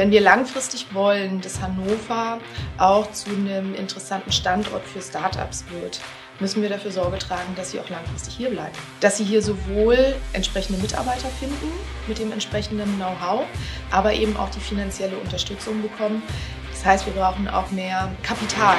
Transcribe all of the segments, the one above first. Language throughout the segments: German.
Wenn wir langfristig wollen, dass Hannover auch zu einem interessanten Standort für Startups wird, müssen wir dafür Sorge tragen, dass sie auch langfristig hier bleiben. Dass sie hier sowohl entsprechende Mitarbeiter finden mit dem entsprechenden Know-how, aber eben auch die finanzielle Unterstützung bekommen. Das heißt, wir brauchen auch mehr Kapital.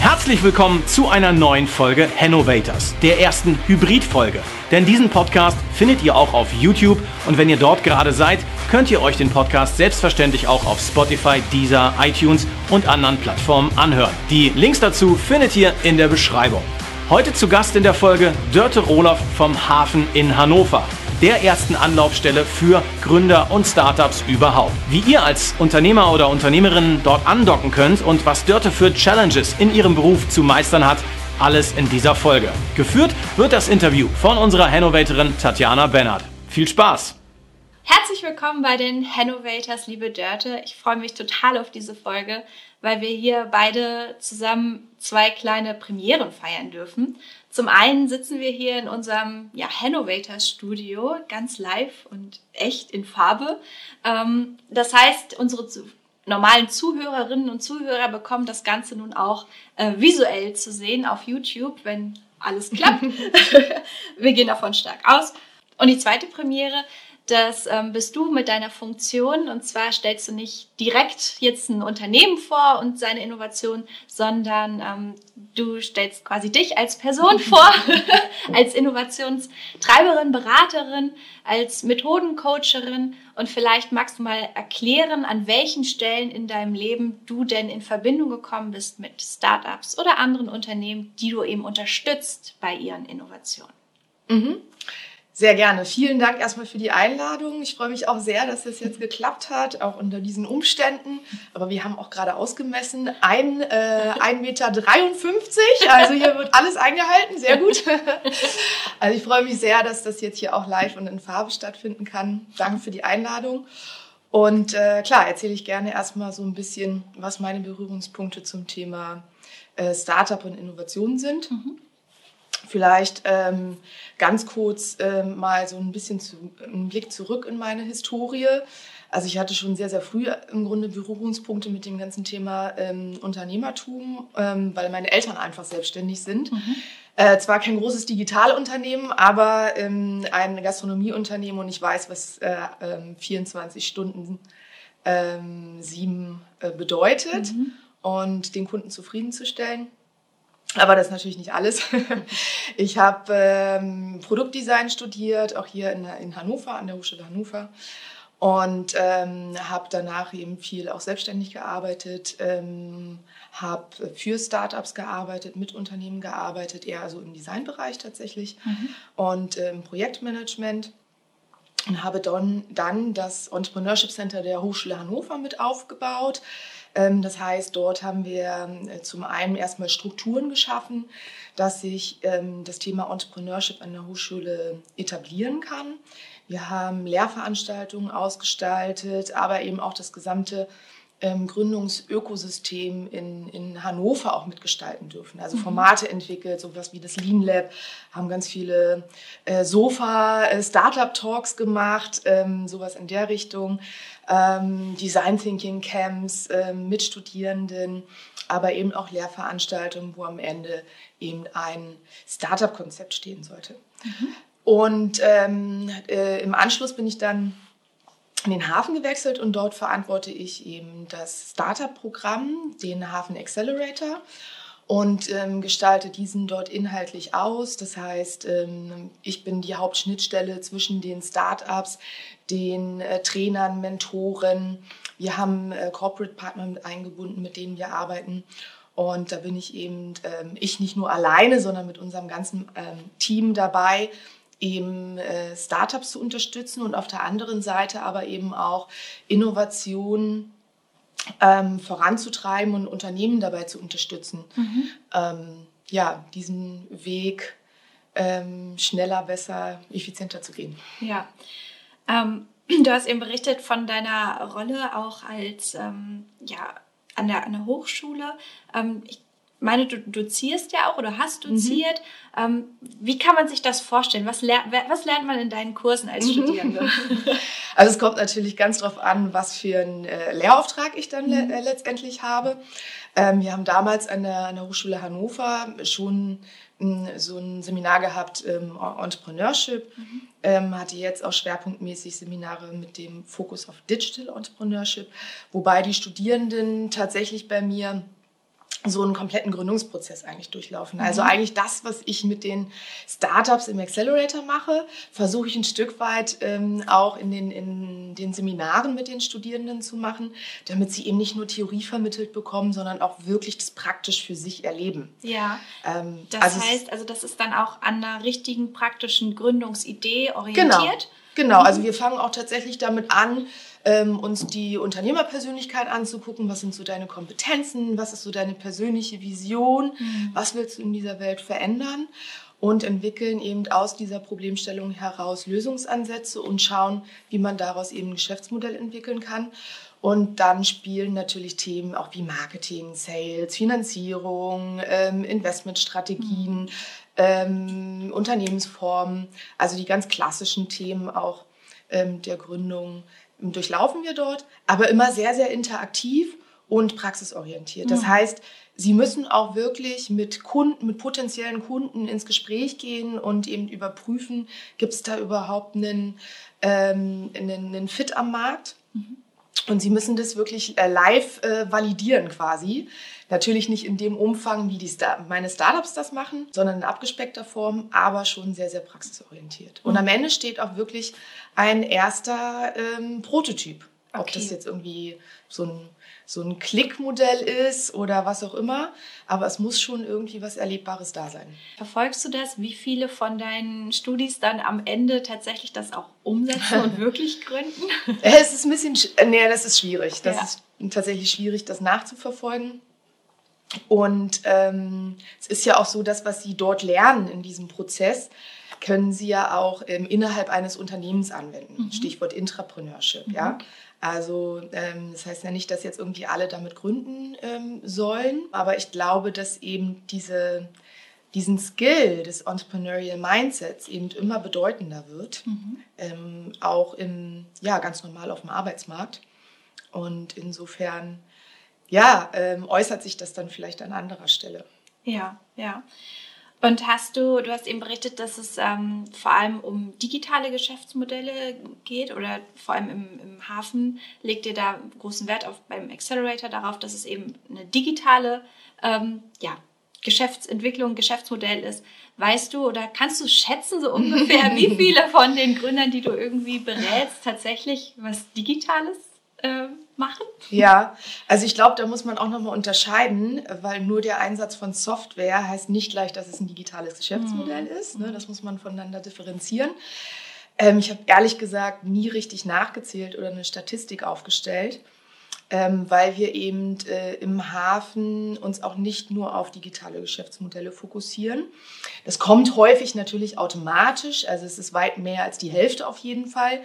Herzlich willkommen zu einer neuen Folge Hannovators, der ersten Hybrid-Folge. Denn diesen Podcast findet ihr auch auf YouTube und wenn ihr dort gerade seid, könnt ihr euch den Podcast selbstverständlich auch auf Spotify, Deezer, iTunes und anderen Plattformen anhören. Die Links dazu findet ihr in der Beschreibung. Heute zu Gast in der Folge Dörte Rohloff vom Hafen in Hannover der ersten Anlaufstelle für Gründer und Startups überhaupt. Wie ihr als Unternehmer oder Unternehmerin dort andocken könnt und was Dörte für Challenges in ihrem Beruf zu meistern hat, alles in dieser Folge. Geführt wird das Interview von unserer Hannovatorin Tatjana Bennert. Viel Spaß! Herzlich willkommen bei den Hannovators, liebe Dörte. Ich freue mich total auf diese Folge, weil wir hier beide zusammen zwei kleine Premieren feiern dürfen. Zum einen sitzen wir hier in unserem ja, Hannovators Studio, ganz live und echt in Farbe. Ähm, das heißt, unsere normalen Zuhörerinnen und Zuhörer bekommen das Ganze nun auch äh, visuell zu sehen auf YouTube, wenn alles klappt. Wir gehen davon stark aus. Und die zweite Premiere das ähm, bist du mit deiner Funktion. Und zwar stellst du nicht direkt jetzt ein Unternehmen vor und seine Innovation, sondern ähm, du stellst quasi dich als Person vor, als Innovationstreiberin, Beraterin, als Methodencoacherin. Und vielleicht magst du mal erklären, an welchen Stellen in deinem Leben du denn in Verbindung gekommen bist mit Startups oder anderen Unternehmen, die du eben unterstützt bei ihren Innovationen. Mhm. Sehr gerne. Vielen Dank erstmal für die Einladung. Ich freue mich auch sehr, dass es jetzt geklappt hat, auch unter diesen Umständen. Aber wir haben auch gerade ausgemessen, ein, äh, 1,53 Meter. Also hier wird alles eingehalten. Sehr gut. Also ich freue mich sehr, dass das jetzt hier auch live und in Farbe stattfinden kann. Danke für die Einladung. Und äh, klar, erzähle ich gerne erstmal so ein bisschen, was meine Berührungspunkte zum Thema äh, Startup und Innovation sind. Mhm. Vielleicht ähm, ganz kurz ähm, mal so ein bisschen zu, einen Blick zurück in meine Historie. Also ich hatte schon sehr, sehr früh im Grunde Berührungspunkte mit dem ganzen Thema ähm, Unternehmertum, ähm, weil meine Eltern einfach selbstständig sind. Mhm. Äh, zwar kein großes Digitalunternehmen, aber ähm, ein Gastronomieunternehmen und ich weiß, was äh, 24 ähm, Stunden ähm, sieben äh, bedeutet mhm. und den Kunden zufriedenzustellen. Aber das ist natürlich nicht alles. Ich habe ähm, Produktdesign studiert, auch hier in, in Hannover, an der Hochschule Hannover. Und ähm, habe danach eben viel auch selbstständig gearbeitet, ähm, habe für Startups gearbeitet, mit Unternehmen gearbeitet, eher also im Designbereich tatsächlich mhm. und im ähm, Projektmanagement und habe dann, dann das Entrepreneurship Center der Hochschule Hannover mit aufgebaut. Ähm, das heißt, dort haben wir äh, zum einen erstmal Strukturen geschaffen, dass sich ähm, das Thema Entrepreneurship an der Hochschule etablieren kann. Wir haben Lehrveranstaltungen ausgestaltet, aber eben auch das gesamte ähm, Gründungsökosystem in, in Hannover auch mitgestalten dürfen. Also mhm. Formate entwickelt, sowas wie das Lean Lab, haben ganz viele äh, Sofa-Startup-Talks äh, gemacht, ähm, sowas in der Richtung. Ähm, Design Thinking Camps äh, mit Studierenden, aber eben auch Lehrveranstaltungen, wo am Ende eben ein Startup-Konzept stehen sollte. Mhm. Und ähm, äh, im Anschluss bin ich dann in den Hafen gewechselt und dort verantworte ich eben das Startup-Programm, den Hafen Accelerator und ähm, gestalte diesen dort inhaltlich aus. Das heißt, ähm, ich bin die Hauptschnittstelle zwischen den Startups, den äh, Trainern, Mentoren. Wir haben äh, Corporate Partner mit eingebunden, mit denen wir arbeiten. Und da bin ich eben, ähm, ich nicht nur alleine, sondern mit unserem ganzen ähm, Team dabei, eben äh, Startups zu unterstützen und auf der anderen Seite aber eben auch Innovationen ähm, voranzutreiben und Unternehmen dabei zu unterstützen, mhm. ähm, ja, diesen Weg ähm, schneller, besser, effizienter zu gehen. Ja. Ähm, du hast eben berichtet von deiner Rolle auch als ja, an der, an der Hochschule. ich meine, du dozierst ja auch oder hast mhm. doziert. Mhm. Ähm, wie kann man sich das vorstellen? Was, ler was lernt man in deinen Kursen als mhm. Studierende? Also es kommt natürlich ganz drauf an, was für einen äh, Lehrauftrag ich dann le äh, letztendlich habe. Ähm, wir haben damals an der, an der Hochschule Hannover schon mh, so ein Seminar gehabt, ähm, Entrepreneurship. Mhm. Ähm, hatte jetzt auch schwerpunktmäßig Seminare mit dem Fokus auf Digital Entrepreneurship, wobei die Studierenden tatsächlich bei mir so einen kompletten Gründungsprozess eigentlich durchlaufen. Also mhm. eigentlich das, was ich mit den Startups im Accelerator mache, versuche ich ein Stück weit ähm, auch in den, in den Seminaren mit den Studierenden zu machen, damit sie eben nicht nur Theorie vermittelt bekommen, sondern auch wirklich das praktisch für sich erleben. Ja. Ähm, das also heißt, also das ist dann auch an einer richtigen praktischen Gründungsidee orientiert. Genau. Genau, also wir fangen auch tatsächlich damit an, ähm, uns die Unternehmerpersönlichkeit anzugucken. Was sind so deine Kompetenzen? Was ist so deine persönliche Vision? Mhm. Was willst du in dieser Welt verändern? Und entwickeln eben aus dieser Problemstellung heraus Lösungsansätze und schauen, wie man daraus eben ein Geschäftsmodell entwickeln kann. Und dann spielen natürlich Themen auch wie Marketing, Sales, Finanzierung, ähm, Investmentstrategien, mhm. Ähm, Unternehmensformen, also die ganz klassischen Themen auch ähm, der Gründung durchlaufen wir dort, aber immer sehr, sehr interaktiv und praxisorientiert. Das mhm. heißt, Sie müssen auch wirklich mit Kunden, mit potenziellen Kunden ins Gespräch gehen und eben überprüfen, gibt es da überhaupt einen, ähm, einen, einen Fit am Markt? Mhm. Und Sie müssen das wirklich äh, live äh, validieren quasi. Natürlich nicht in dem Umfang, wie die Star meine Startups das machen, sondern in abgespeckter Form, aber schon sehr, sehr praxisorientiert. Und mhm. am Ende steht auch wirklich ein erster ähm, Prototyp. Ob okay. das jetzt irgendwie so ein, so ein Klickmodell ist oder was auch immer. Aber es muss schon irgendwie was Erlebbares da sein. Verfolgst du das, wie viele von deinen Studis dann am Ende tatsächlich das auch umsetzen und wirklich gründen? es ist ein bisschen, nee, das ist schwierig. Das ja. ist tatsächlich schwierig, das nachzuverfolgen. Und ähm, es ist ja auch so, dass was sie dort lernen in diesem Prozess, können Sie ja auch ähm, innerhalb eines Unternehmens anwenden. Mhm. Stichwort Intrapreneurship. Mhm. Ja? Also ähm, das heißt ja nicht, dass jetzt irgendwie alle damit gründen ähm, sollen, aber ich glaube, dass eben diese, diesen Skill des Entrepreneurial Mindsets eben immer bedeutender wird, mhm. ähm, auch im, ja, ganz normal auf dem Arbeitsmarkt. Und insofern, ja, ähm, äußert sich das dann vielleicht an anderer Stelle. Ja, ja. Und hast du, du hast eben berichtet, dass es ähm, vor allem um digitale Geschäftsmodelle geht oder vor allem im, im, Hafen legt ihr da großen Wert auf beim Accelerator darauf, dass es eben eine digitale ähm, ja, Geschäftsentwicklung, Geschäftsmodell ist. Weißt du oder kannst du schätzen so ungefähr, wie viele von den Gründern, die du irgendwie berätst, tatsächlich was Digitales äh, machen? Ja, also ich glaube, da muss man auch nochmal unterscheiden, weil nur der Einsatz von Software heißt nicht gleich, dass es ein digitales Geschäftsmodell mhm. ist. Ne? Das muss man voneinander differenzieren. Ähm, ich habe ehrlich gesagt nie richtig nachgezählt oder eine Statistik aufgestellt. Ähm, weil wir eben äh, im Hafen uns auch nicht nur auf digitale Geschäftsmodelle fokussieren. Das kommt häufig natürlich automatisch, also es ist weit mehr als die Hälfte auf jeden Fall.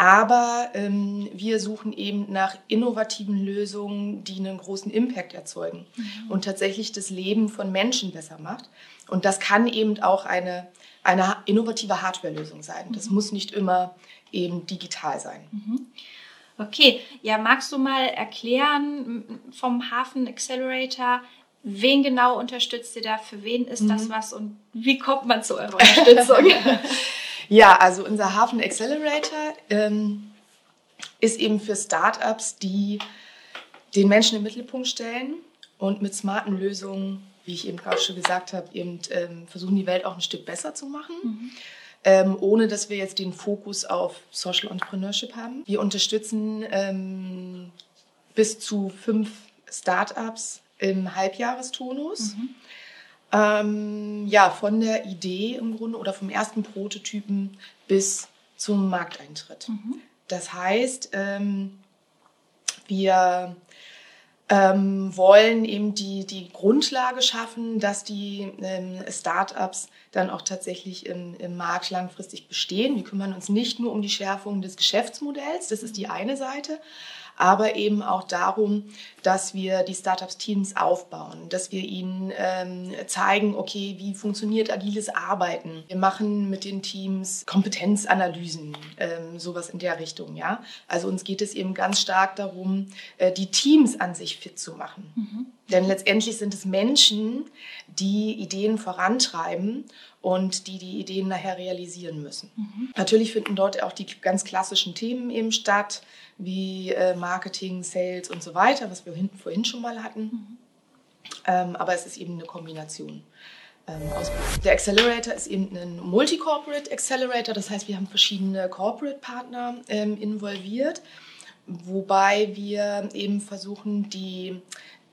Aber ähm, wir suchen eben nach innovativen Lösungen, die einen großen Impact erzeugen mhm. und tatsächlich das Leben von Menschen besser macht. Und das kann eben auch eine, eine innovative Hardware-Lösung sein. Das mhm. muss nicht immer eben digital sein. Mhm. Okay, ja, magst du mal erklären vom Hafen Accelerator, wen genau unterstützt ihr da, für wen ist das mhm. was und wie kommt man zu eurer Unterstützung? Ja, also unser Hafen Accelerator ähm, ist eben für Startups, die den Menschen im Mittelpunkt stellen und mit smarten Lösungen, wie ich eben gerade schon gesagt habe, eben ähm, versuchen, die Welt auch ein Stück besser zu machen. Mhm. Ähm, ohne dass wir jetzt den Fokus auf Social Entrepreneurship haben. Wir unterstützen ähm, bis zu fünf Startups im Halbjahrestonus. Mhm ähm, ja, von der Idee im Grunde oder vom ersten Prototypen bis zum Markteintritt. Mhm. Das heißt, ähm, wir ähm, wollen eben die, die Grundlage schaffen, dass die ähm, Startups dann auch tatsächlich im, im Markt langfristig bestehen. Wir kümmern uns nicht nur um die Schärfung des Geschäftsmodells, das ist die eine Seite, aber eben auch darum, dass wir die Startups-Teams aufbauen, dass wir ihnen ähm, zeigen, okay, wie funktioniert agiles Arbeiten. Wir machen mit den Teams Kompetenzanalysen, ähm, sowas in der Richtung. Ja? Also uns geht es eben ganz stark darum, äh, die Teams an sich fit zu machen. Mhm. Denn letztendlich sind es Menschen, die Ideen vorantreiben und die die Ideen nachher realisieren müssen. Mhm. Natürlich finden dort auch die ganz klassischen Themen eben statt, wie äh, Marketing, Sales und so weiter, was wir vorhin schon mal hatten. Mhm. Ähm, aber es ist eben eine Kombination. Ähm, der Accelerator ist eben ein Multi-Corporate Accelerator, das heißt, wir haben verschiedene Corporate-Partner ähm, involviert, wobei wir eben versuchen, die,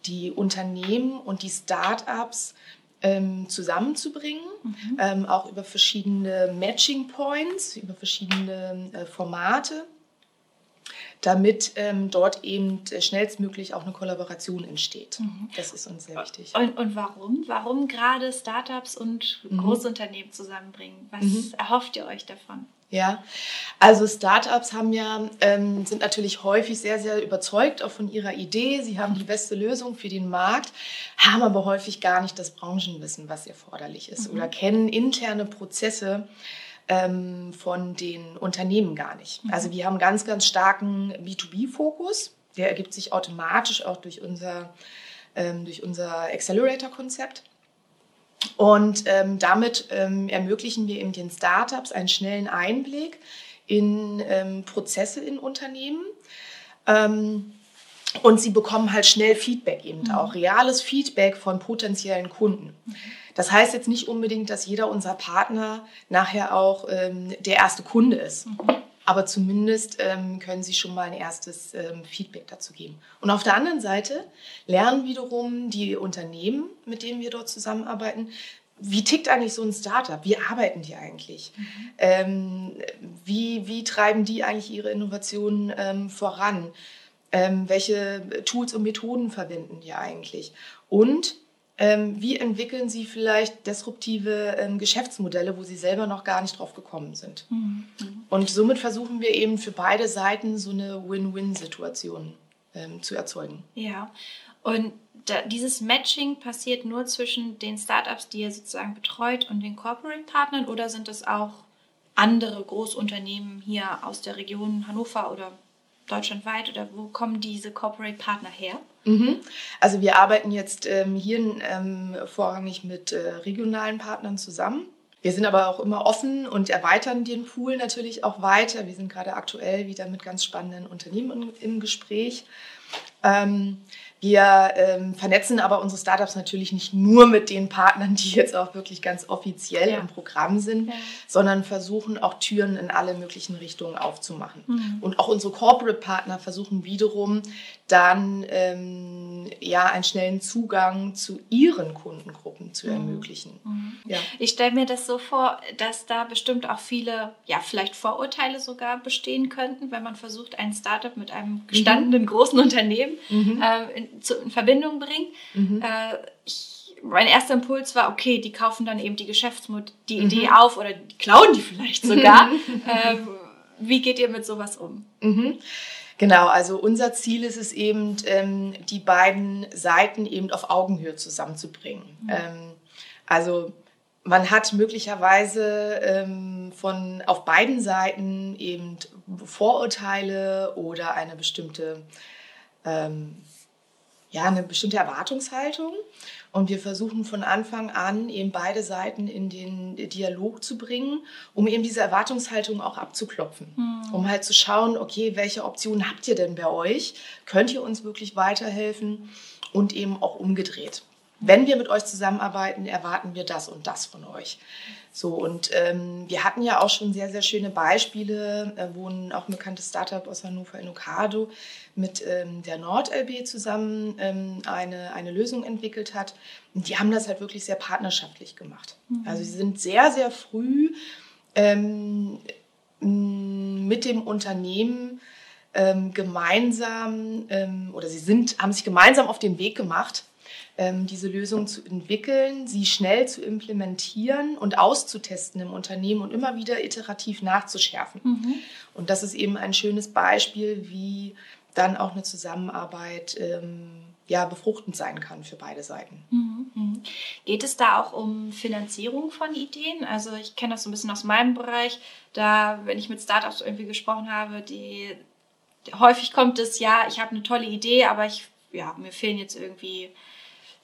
die Unternehmen und die Start-ups ähm, zusammenzubringen, mhm. ähm, auch über verschiedene Matching Points, über verschiedene äh, Formate, damit ähm, dort eben schnellstmöglich auch eine Kollaboration entsteht. Mhm. Das ist uns sehr wichtig. Und, und warum? Warum gerade Startups und mhm. Großunternehmen zusammenbringen? Was mhm. erhofft ihr euch davon? Ja, also Startups haben ja, ähm, sind natürlich häufig sehr, sehr überzeugt auch von ihrer Idee. Sie haben die beste Lösung für den Markt, haben aber häufig gar nicht das Branchenwissen, was erforderlich ist mhm. oder kennen interne Prozesse ähm, von den Unternehmen gar nicht. Mhm. Also wir haben ganz, ganz starken B2B-Fokus. Der ergibt sich automatisch auch durch unser, ähm, durch unser Accelerator-Konzept. Und ähm, damit ähm, ermöglichen wir eben den Startups einen schnellen Einblick in ähm, Prozesse in Unternehmen. Ähm, und sie bekommen halt schnell Feedback eben mhm. auch, reales Feedback von potenziellen Kunden. Mhm. Das heißt jetzt nicht unbedingt, dass jeder unserer Partner nachher auch ähm, der erste Kunde ist. Mhm. Aber zumindest ähm, können Sie schon mal ein erstes ähm, Feedback dazu geben. Und auf der anderen Seite lernen wiederum die Unternehmen, mit denen wir dort zusammenarbeiten, wie tickt eigentlich so ein Startup? Wie arbeiten die eigentlich? Mhm. Ähm, wie, wie treiben die eigentlich ihre Innovationen ähm, voran? Ähm, welche Tools und Methoden verwenden die eigentlich? Und ähm, wie entwickeln Sie vielleicht disruptive ähm, Geschäftsmodelle, wo Sie selber noch gar nicht drauf gekommen sind? Mhm. Und somit versuchen wir eben für beide Seiten so eine Win-Win-Situation ähm, zu erzeugen. Ja, und da, dieses Matching passiert nur zwischen den Startups, die ihr sozusagen betreut, und den Corporate-Partnern oder sind es auch andere Großunternehmen hier aus der Region Hannover oder deutschlandweit oder wo kommen diese Corporate Partner her? Mhm. Also wir arbeiten jetzt ähm, hier ähm, vorrangig mit äh, regionalen Partnern zusammen. Wir sind aber auch immer offen und erweitern den Pool natürlich auch weiter. Wir sind gerade aktuell wieder mit ganz spannenden Unternehmen im Gespräch. Ähm, wir ähm, vernetzen aber unsere Startups natürlich nicht nur mit den Partnern, die jetzt auch wirklich ganz offiziell ja. im Programm sind, ja. sondern versuchen auch Türen in alle möglichen Richtungen aufzumachen. Mhm. Und auch unsere Corporate-Partner versuchen wiederum dann ähm, ja einen schnellen Zugang zu ihren Kundengruppen zu mhm. ermöglichen. Mhm. Ja. Ich stelle mir das so vor, dass da bestimmt auch viele, ja vielleicht Vorurteile sogar bestehen könnten, wenn man versucht, ein Startup mit einem gestandenen mhm. großen Unternehmen mhm. äh, in, zu, in, Verbindung bringt. Mhm. Äh, ich, mein erster Impuls war, okay, die kaufen dann eben die Geschäftsmodell, die Idee auf oder die klauen die vielleicht sogar. äh, wie geht ihr mit sowas um? Genau, also unser Ziel ist es eben, ähm, die beiden Seiten eben auf Augenhöhe zusammenzubringen. Mhm. Ähm, also man hat möglicherweise ähm, von auf beiden Seiten eben Vorurteile oder eine bestimmte ähm, ja eine bestimmte Erwartungshaltung und wir versuchen von Anfang an eben beide Seiten in den Dialog zu bringen, um eben diese Erwartungshaltung auch abzuklopfen. Mhm. Um halt zu schauen, okay, welche Optionen habt ihr denn bei euch? Könnt ihr uns wirklich weiterhelfen? Und eben auch umgedreht. Wenn wir mit euch zusammenarbeiten, erwarten wir das und das von euch. So, und ähm, wir hatten ja auch schon sehr, sehr schöne Beispiele, äh, wo ein auch ein bekanntes Startup aus Hannover, Inokado, mit ähm, der NordLB zusammen ähm, eine, eine Lösung entwickelt hat. Und die haben das halt wirklich sehr partnerschaftlich gemacht. Mhm. Also sie sind sehr, sehr früh ähm, mit dem Unternehmen ähm, gemeinsam ähm, oder sie sind, haben sich gemeinsam auf den Weg gemacht, diese Lösung zu entwickeln, sie schnell zu implementieren und auszutesten im Unternehmen und immer wieder iterativ nachzuschärfen. Mhm. Und das ist eben ein schönes Beispiel, wie dann auch eine Zusammenarbeit ähm, ja, befruchtend sein kann für beide Seiten. Mhm, mhm. Geht es da auch um Finanzierung von Ideen? Also ich kenne das so ein bisschen aus meinem Bereich. Da, wenn ich mit Startups irgendwie gesprochen habe, die häufig kommt es, ja, ich habe eine tolle Idee, aber ich, ja, mir fehlen jetzt irgendwie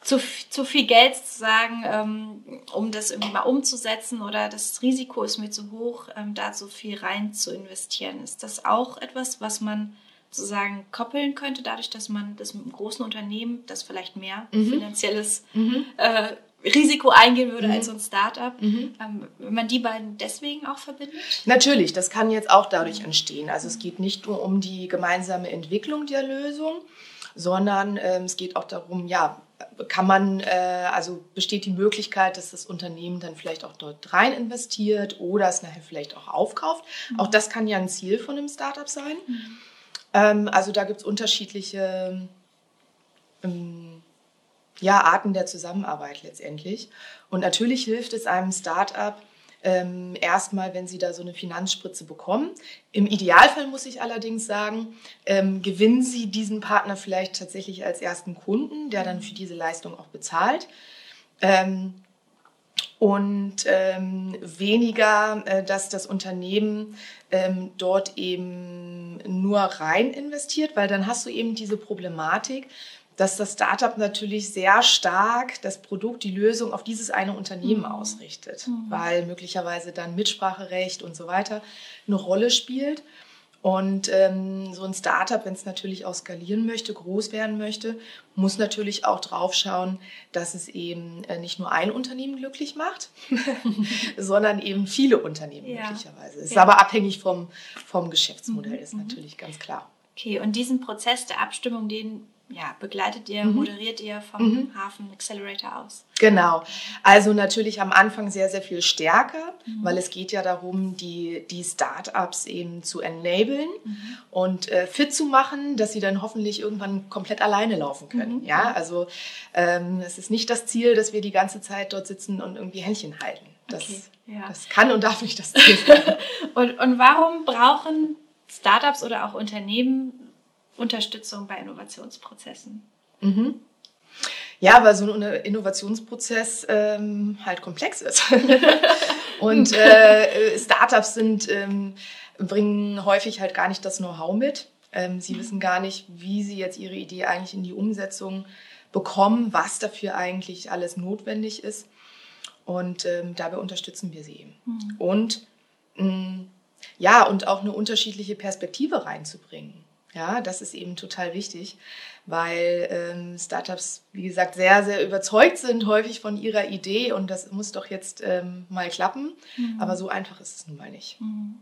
zu, zu viel Geld zu sagen, ähm, um das irgendwie mal umzusetzen oder das Risiko ist mir zu hoch, ähm, da so viel rein zu investieren. Ist das auch etwas, was man sozusagen koppeln könnte, dadurch, dass man das mit einem großen Unternehmen, das vielleicht mehr mhm. finanzielles mhm. Äh, Risiko eingehen würde mhm. als so ein Startup, mhm. ähm, wenn man die beiden deswegen auch verbindet? Natürlich, das kann jetzt auch dadurch entstehen. Also es geht nicht nur um die gemeinsame Entwicklung der Lösung, sondern ähm, es geht auch darum, ja, kann man, äh, also besteht die Möglichkeit, dass das Unternehmen dann vielleicht auch dort rein investiert oder es nachher vielleicht auch aufkauft. Mhm. Auch das kann ja ein Ziel von einem Startup sein. Mhm. Ähm, also da gibt es unterschiedliche ähm, ja, Arten der Zusammenarbeit letztendlich. Und natürlich hilft es einem Startup, ähm, erstmal, wenn Sie da so eine Finanzspritze bekommen. Im Idealfall muss ich allerdings sagen, ähm, gewinnen Sie diesen Partner vielleicht tatsächlich als ersten Kunden, der dann für diese Leistung auch bezahlt. Ähm, und ähm, weniger, äh, dass das Unternehmen ähm, dort eben nur rein investiert, weil dann hast du eben diese Problematik, dass das Startup natürlich sehr stark das Produkt, die Lösung auf dieses eine Unternehmen mhm. ausrichtet, mhm. weil möglicherweise dann Mitspracherecht und so weiter eine Rolle spielt. Und ähm, so ein Startup, wenn es natürlich auch skalieren möchte, groß werden möchte, muss natürlich auch drauf schauen, dass es eben äh, nicht nur ein Unternehmen glücklich macht, sondern eben viele Unternehmen ja. möglicherweise. Es ist ja. aber abhängig vom, vom Geschäftsmodell, mhm. ist mhm. natürlich ganz klar. Okay, und diesen Prozess der Abstimmung, den ja, begleitet ihr, mhm. moderiert ihr vom mhm. Hafen Accelerator aus? Genau. Also natürlich am Anfang sehr, sehr viel stärker, mhm. weil es geht ja darum, die, die Startups eben zu enablen mhm. und äh, fit zu machen, dass sie dann hoffentlich irgendwann komplett alleine laufen können. Mhm. Ja, also ähm, es ist nicht das Ziel, dass wir die ganze Zeit dort sitzen und irgendwie Händchen halten. Das, okay. ja. das kann und darf nicht das Ziel sein. und, und warum brauchen Startups oder auch Unternehmen Unterstützung bei Innovationsprozessen. Mhm. Ja, weil so ein Innovationsprozess ähm, halt komplex ist. und äh, Startups sind, ähm, bringen häufig halt gar nicht das Know-how mit. Ähm, sie mhm. wissen gar nicht, wie sie jetzt ihre Idee eigentlich in die Umsetzung bekommen, was dafür eigentlich alles notwendig ist. Und ähm, dabei unterstützen wir sie eben. Mhm. Und mh, mm, ja, und auch eine unterschiedliche Perspektive reinzubringen. Ja, das ist eben total wichtig, weil ähm, Startups, wie gesagt, sehr, sehr überzeugt sind häufig von ihrer Idee und das muss doch jetzt ähm, mal klappen. Mhm. Aber so einfach ist es nun mal nicht. Mhm.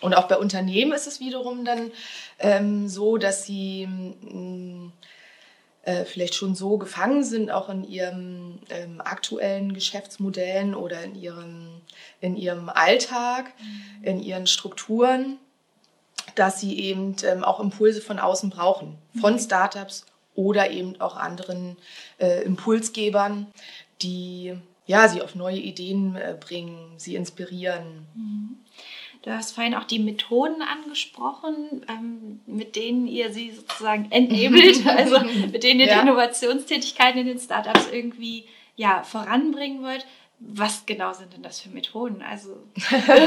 Und auch bei Unternehmen ist es wiederum dann ähm, so, dass sie mh, mm, äh, vielleicht schon so gefangen sind, auch in ihren ähm, aktuellen Geschäftsmodellen oder in ihrem, in ihrem Alltag, mhm. in ihren Strukturen dass sie eben ähm, auch Impulse von außen brauchen, von mhm. Startups oder eben auch anderen äh, Impulsgebern, die ja, sie auf neue Ideen äh, bringen, sie inspirieren. Mhm. Du hast vorhin auch die Methoden angesprochen, ähm, mit denen ihr sie sozusagen enabelt, also mit denen ihr ja. die Innovationstätigkeiten in den Startups irgendwie ja, voranbringen wollt. Was genau sind denn das für Methoden? Also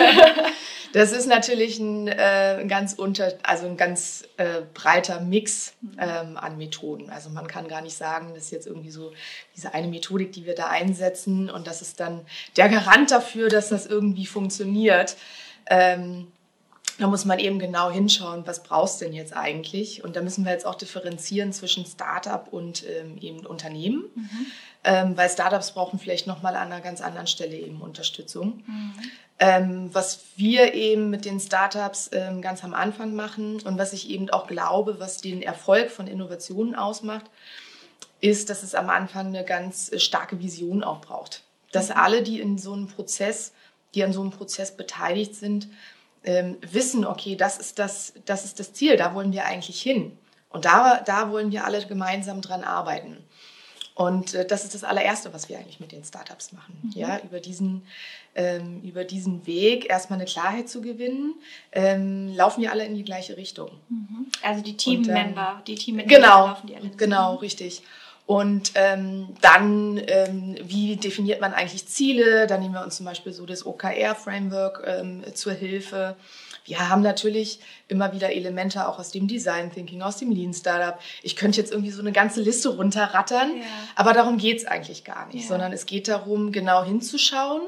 das ist natürlich ein, äh, ein ganz unter, also ein ganz äh, breiter Mix mhm. ähm, an Methoden. Also man kann gar nicht sagen, das ist jetzt irgendwie so diese eine Methodik, die wir da einsetzen und das ist dann der Garant dafür, dass das irgendwie funktioniert. Ähm, da muss man eben genau hinschauen, was brauchst du denn jetzt eigentlich? Und da müssen wir jetzt auch differenzieren zwischen Startup und ähm, eben Unternehmen. Mhm ähm, weil Startups brauchen vielleicht nochmal an einer ganz anderen Stelle eben Unterstützung. Mhm. Ähm, was wir eben mit den Startups ähm, ganz am Anfang machen und was ich eben auch glaube, was den Erfolg von Innovationen ausmacht, ist, dass es am Anfang eine ganz äh, starke Vision auch braucht. Dass mhm. alle, die in so einem Prozess, die an so einem Prozess beteiligt sind, ähm, wissen, okay, das ist das, das ist das Ziel, da wollen wir eigentlich hin. Und da, da wollen wir alle gemeinsam dran arbeiten. Und äh, das ist das allererste, was wir eigentlich mit den Startups machen. Mhm. Ja, über diesen, ähm, über diesen Weg erstmal eine Klarheit zu gewinnen, ähm, laufen wir alle in die gleiche Richtung. Mhm. Also die Teammember, ähm, die Teammitglieder genau, laufen die alle. Genau, richtig. Und ähm, dann, ähm, wie definiert man eigentlich Ziele? Dann nehmen wir uns zum Beispiel so das OKR-Framework ähm, zur Hilfe. Wir haben natürlich immer wieder Elemente auch aus dem Design Thinking, aus dem Lean Startup. Ich könnte jetzt irgendwie so eine ganze Liste runterrattern, ja. aber darum geht es eigentlich gar nicht, ja. sondern es geht darum, genau hinzuschauen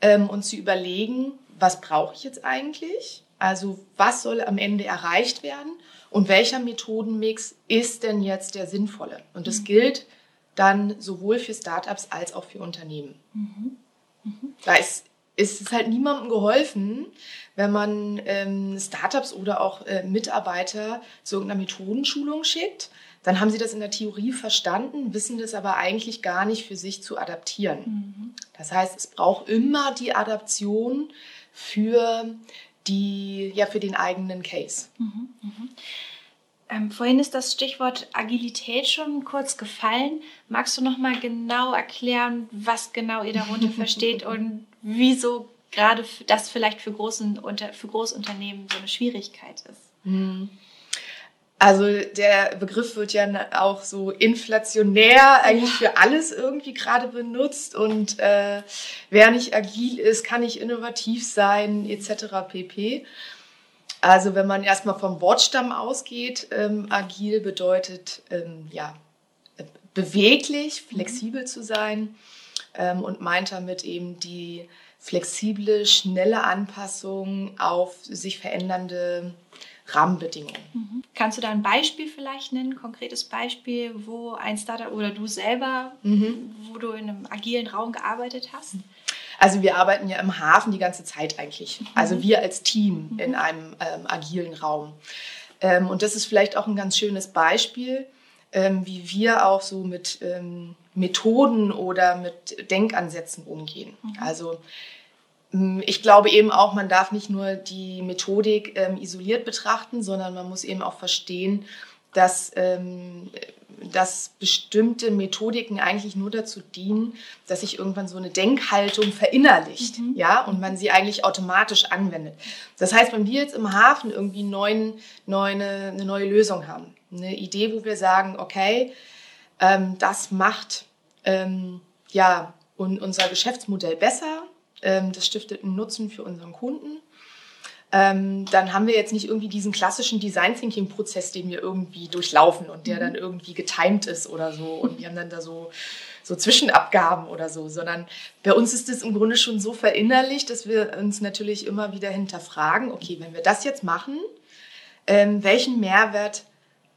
ähm, und zu überlegen, was brauche ich jetzt eigentlich? Also was soll am Ende erreicht werden und welcher Methodenmix ist denn jetzt der sinnvolle? Und das mhm. gilt dann sowohl für Startups als auch für Unternehmen. Mhm. Mhm. Da ist, ist es halt niemandem geholfen, wenn man ähm, Startups oder auch äh, Mitarbeiter zu irgendeiner Methodenschulung schickt, dann haben sie das in der Theorie verstanden, wissen das aber eigentlich gar nicht für sich zu adaptieren. Mhm. Das heißt, es braucht immer die Adaption für die, ja, für den eigenen Case. Mhm. Mhm. Ähm, vorhin ist das Stichwort Agilität schon kurz gefallen. Magst du noch mal genau erklären, was genau ihr darunter versteht und wieso gerade das vielleicht für, großen, für Großunternehmen so eine Schwierigkeit ist. Mhm. Also der Begriff wird ja auch so inflationär eigentlich für alles irgendwie gerade benutzt und äh, wer nicht agil ist, kann nicht innovativ sein etc. pp. Also wenn man erstmal vom Wortstamm ausgeht, ähm, agil bedeutet ähm, ja beweglich, flexibel mhm. zu sein ähm, und meint damit eben die flexible, schnelle Anpassung auf sich verändernde Rahmenbedingungen. Mhm. Kannst du da ein Beispiel vielleicht nennen, ein konkretes Beispiel, wo ein Startup oder du selber, mhm. wo du in einem agilen Raum gearbeitet hast? Also wir arbeiten ja im Hafen die ganze Zeit eigentlich. Also mhm. wir als Team mhm. in einem ähm, agilen Raum. Ähm, und das ist vielleicht auch ein ganz schönes Beispiel, ähm, wie wir auch so mit ähm, Methoden oder mit Denkansätzen umgehen. Mhm. Also ich glaube eben auch, man darf nicht nur die Methodik ähm, isoliert betrachten, sondern man muss eben auch verstehen, dass, ähm, dass bestimmte Methodiken eigentlich nur dazu dienen, dass sich irgendwann so eine Denkhaltung verinnerlicht, mhm. ja, und man sie eigentlich automatisch anwendet. Das heißt, wenn wir jetzt im Hafen irgendwie neuen, neue, eine neue Lösung haben, eine Idee, wo wir sagen, okay, ähm, das macht ähm, ja und unser Geschäftsmodell besser, das stiftet einen Nutzen für unseren Kunden. Ähm, dann haben wir jetzt nicht irgendwie diesen klassischen Design Thinking Prozess, den wir irgendwie durchlaufen und der mhm. dann irgendwie getimed ist oder so und wir haben dann da so so Zwischenabgaben oder so, sondern bei uns ist es im Grunde schon so verinnerlicht, dass wir uns natürlich immer wieder hinterfragen, okay, wenn wir das jetzt machen, ähm, welchen Mehrwert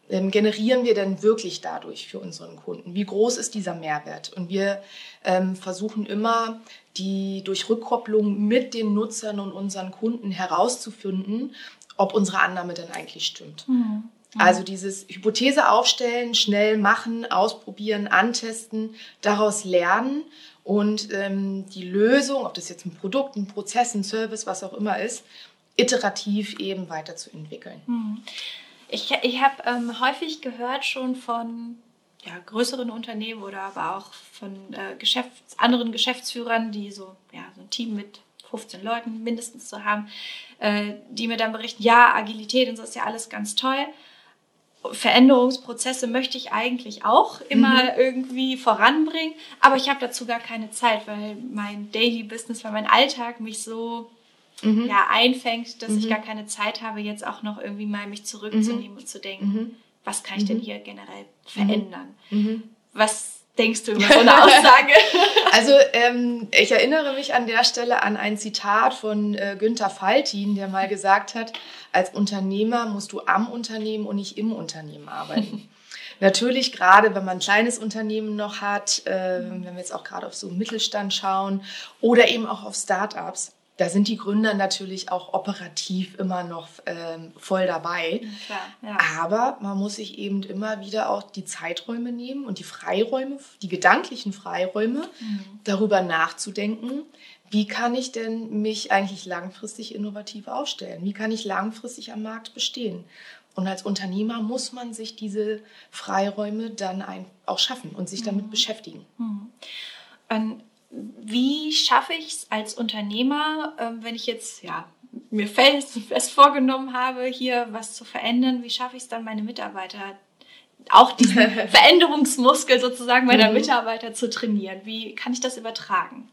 ähm, generieren wir denn wirklich dadurch für unseren Kunden? Wie groß ist dieser Mehrwert? Und wir ähm, versuchen immer, die durch Rückkopplung mit den Nutzern und unseren Kunden herauszufinden, ob unsere Annahme denn eigentlich stimmt. Mhm. mhm. Also dieses Hypothese aufstellen, schnell machen, ausprobieren, antesten, daraus lernen und ähm, die Lösung, ob das jetzt ein Produkt, ein Prozess, ein Service, was auch immer ist, iterativ eben weiterzuentwickeln. Mhm. Ich, ich habe ähm, häufig gehört schon von ja, größeren Unternehmen oder aber auch von äh, Geschäfts-, anderen Geschäftsführern, die so, ja, so ein Team mit 15 Leuten mindestens zu haben, äh, die mir dann berichten, ja, Agilität und so ist ja alles ganz toll. Veränderungsprozesse möchte ich eigentlich auch immer mhm. irgendwie voranbringen, aber ich habe dazu gar keine Zeit, weil mein Daily Business, weil mein Alltag mich so mhm. ja, einfängt, dass mhm. ich gar keine Zeit habe, jetzt auch noch irgendwie mal mich zurückzunehmen mhm. und zu denken, mhm. Was kann ich denn mhm. hier generell verändern? Was denkst du über so eine Aussage? also ähm, ich erinnere mich an der Stelle an ein Zitat von äh, Günther Faltin, der mal gesagt hat, als Unternehmer musst du am Unternehmen und nicht im Unternehmen arbeiten. Natürlich, gerade wenn man ein kleines Unternehmen noch hat, äh, wenn wir jetzt auch gerade auf so Mittelstand schauen oder eben auch auf Startups, da sind die Gründer natürlich auch operativ immer noch ähm, voll dabei. Klar, ja. Aber man muss sich eben immer wieder auch die Zeiträume nehmen und die Freiräume, die gedanklichen Freiräume, mhm. darüber nachzudenken, wie kann ich denn mich eigentlich langfristig innovativ aufstellen? Wie kann ich langfristig am Markt bestehen? Und als Unternehmer muss man sich diese Freiräume dann auch schaffen und sich damit mhm. beschäftigen. Mhm. Und wie schaffe ich es als Unternehmer, ähm, wenn ich jetzt ja, mir fest, fest vorgenommen habe, hier was zu verändern, wie schaffe ich es dann, meine Mitarbeiter auch diesen Veränderungsmuskel sozusagen meiner mhm. Mitarbeiter zu trainieren? Wie kann ich das übertragen?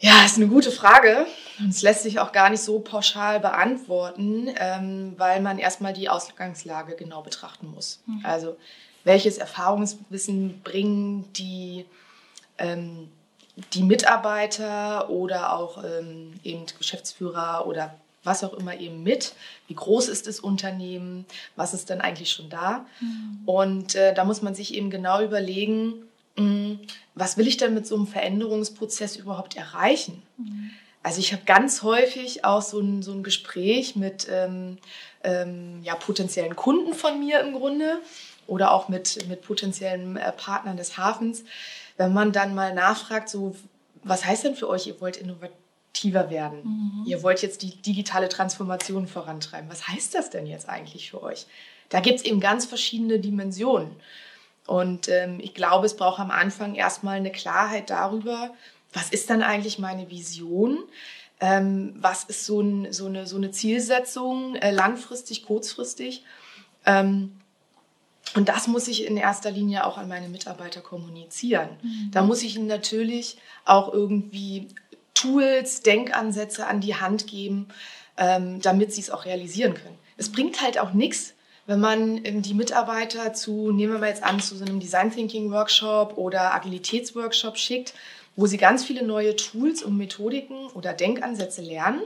Ja, ist eine gute Frage. Und es lässt sich auch gar nicht so pauschal beantworten, ähm, weil man erstmal die Ausgangslage genau betrachten muss. Mhm. Also welches Erfahrungswissen bringen die, ähm, die Mitarbeiter oder auch ähm, eben Geschäftsführer oder was auch immer eben mit. Wie groß ist das Unternehmen? Was ist dann eigentlich schon da? Mhm. Und äh, da muss man sich eben genau überlegen, mh, hm, was will ich denn mit so einem Veränderungsprozess überhaupt erreichen? Mhm. Also ich habe ganz häufig auch so ein, so ein Gespräch mit ähm, ähm, ja, potenziellen Kunden von mir im Grunde oder auch mit, mit potenziellen äh, Partnern des Hafens, wenn man dann mal nachfragt, so, was heißt denn für euch, ihr wollt innovativ aktiver werden. Mhm. Ihr wollt jetzt die digitale Transformation vorantreiben. Was heißt das denn jetzt eigentlich für euch? Da gibt es eben ganz verschiedene Dimensionen. Und ähm, ich glaube, es braucht am Anfang erstmal eine Klarheit darüber, was ist dann eigentlich meine Vision? Ähm, was ist so, ein, so, eine, so eine Zielsetzung, äh, langfristig, kurzfristig? Ähm, und das muss ich in erster Linie auch an meine Mitarbeiter kommunizieren. Mhm. Da muss ich ihnen natürlich auch irgendwie Tools, Denkansätze an die Hand geben, ähm, damit sie es auch realisieren können. Es bringt halt auch nichts, wenn man ähm, die Mitarbeiter zu, nehmen wir mal jetzt an, zu so einem Design Thinking Workshop oder Agilitätsworkshop schickt, wo sie ganz viele neue Tools und Methodiken oder Denkansätze lernen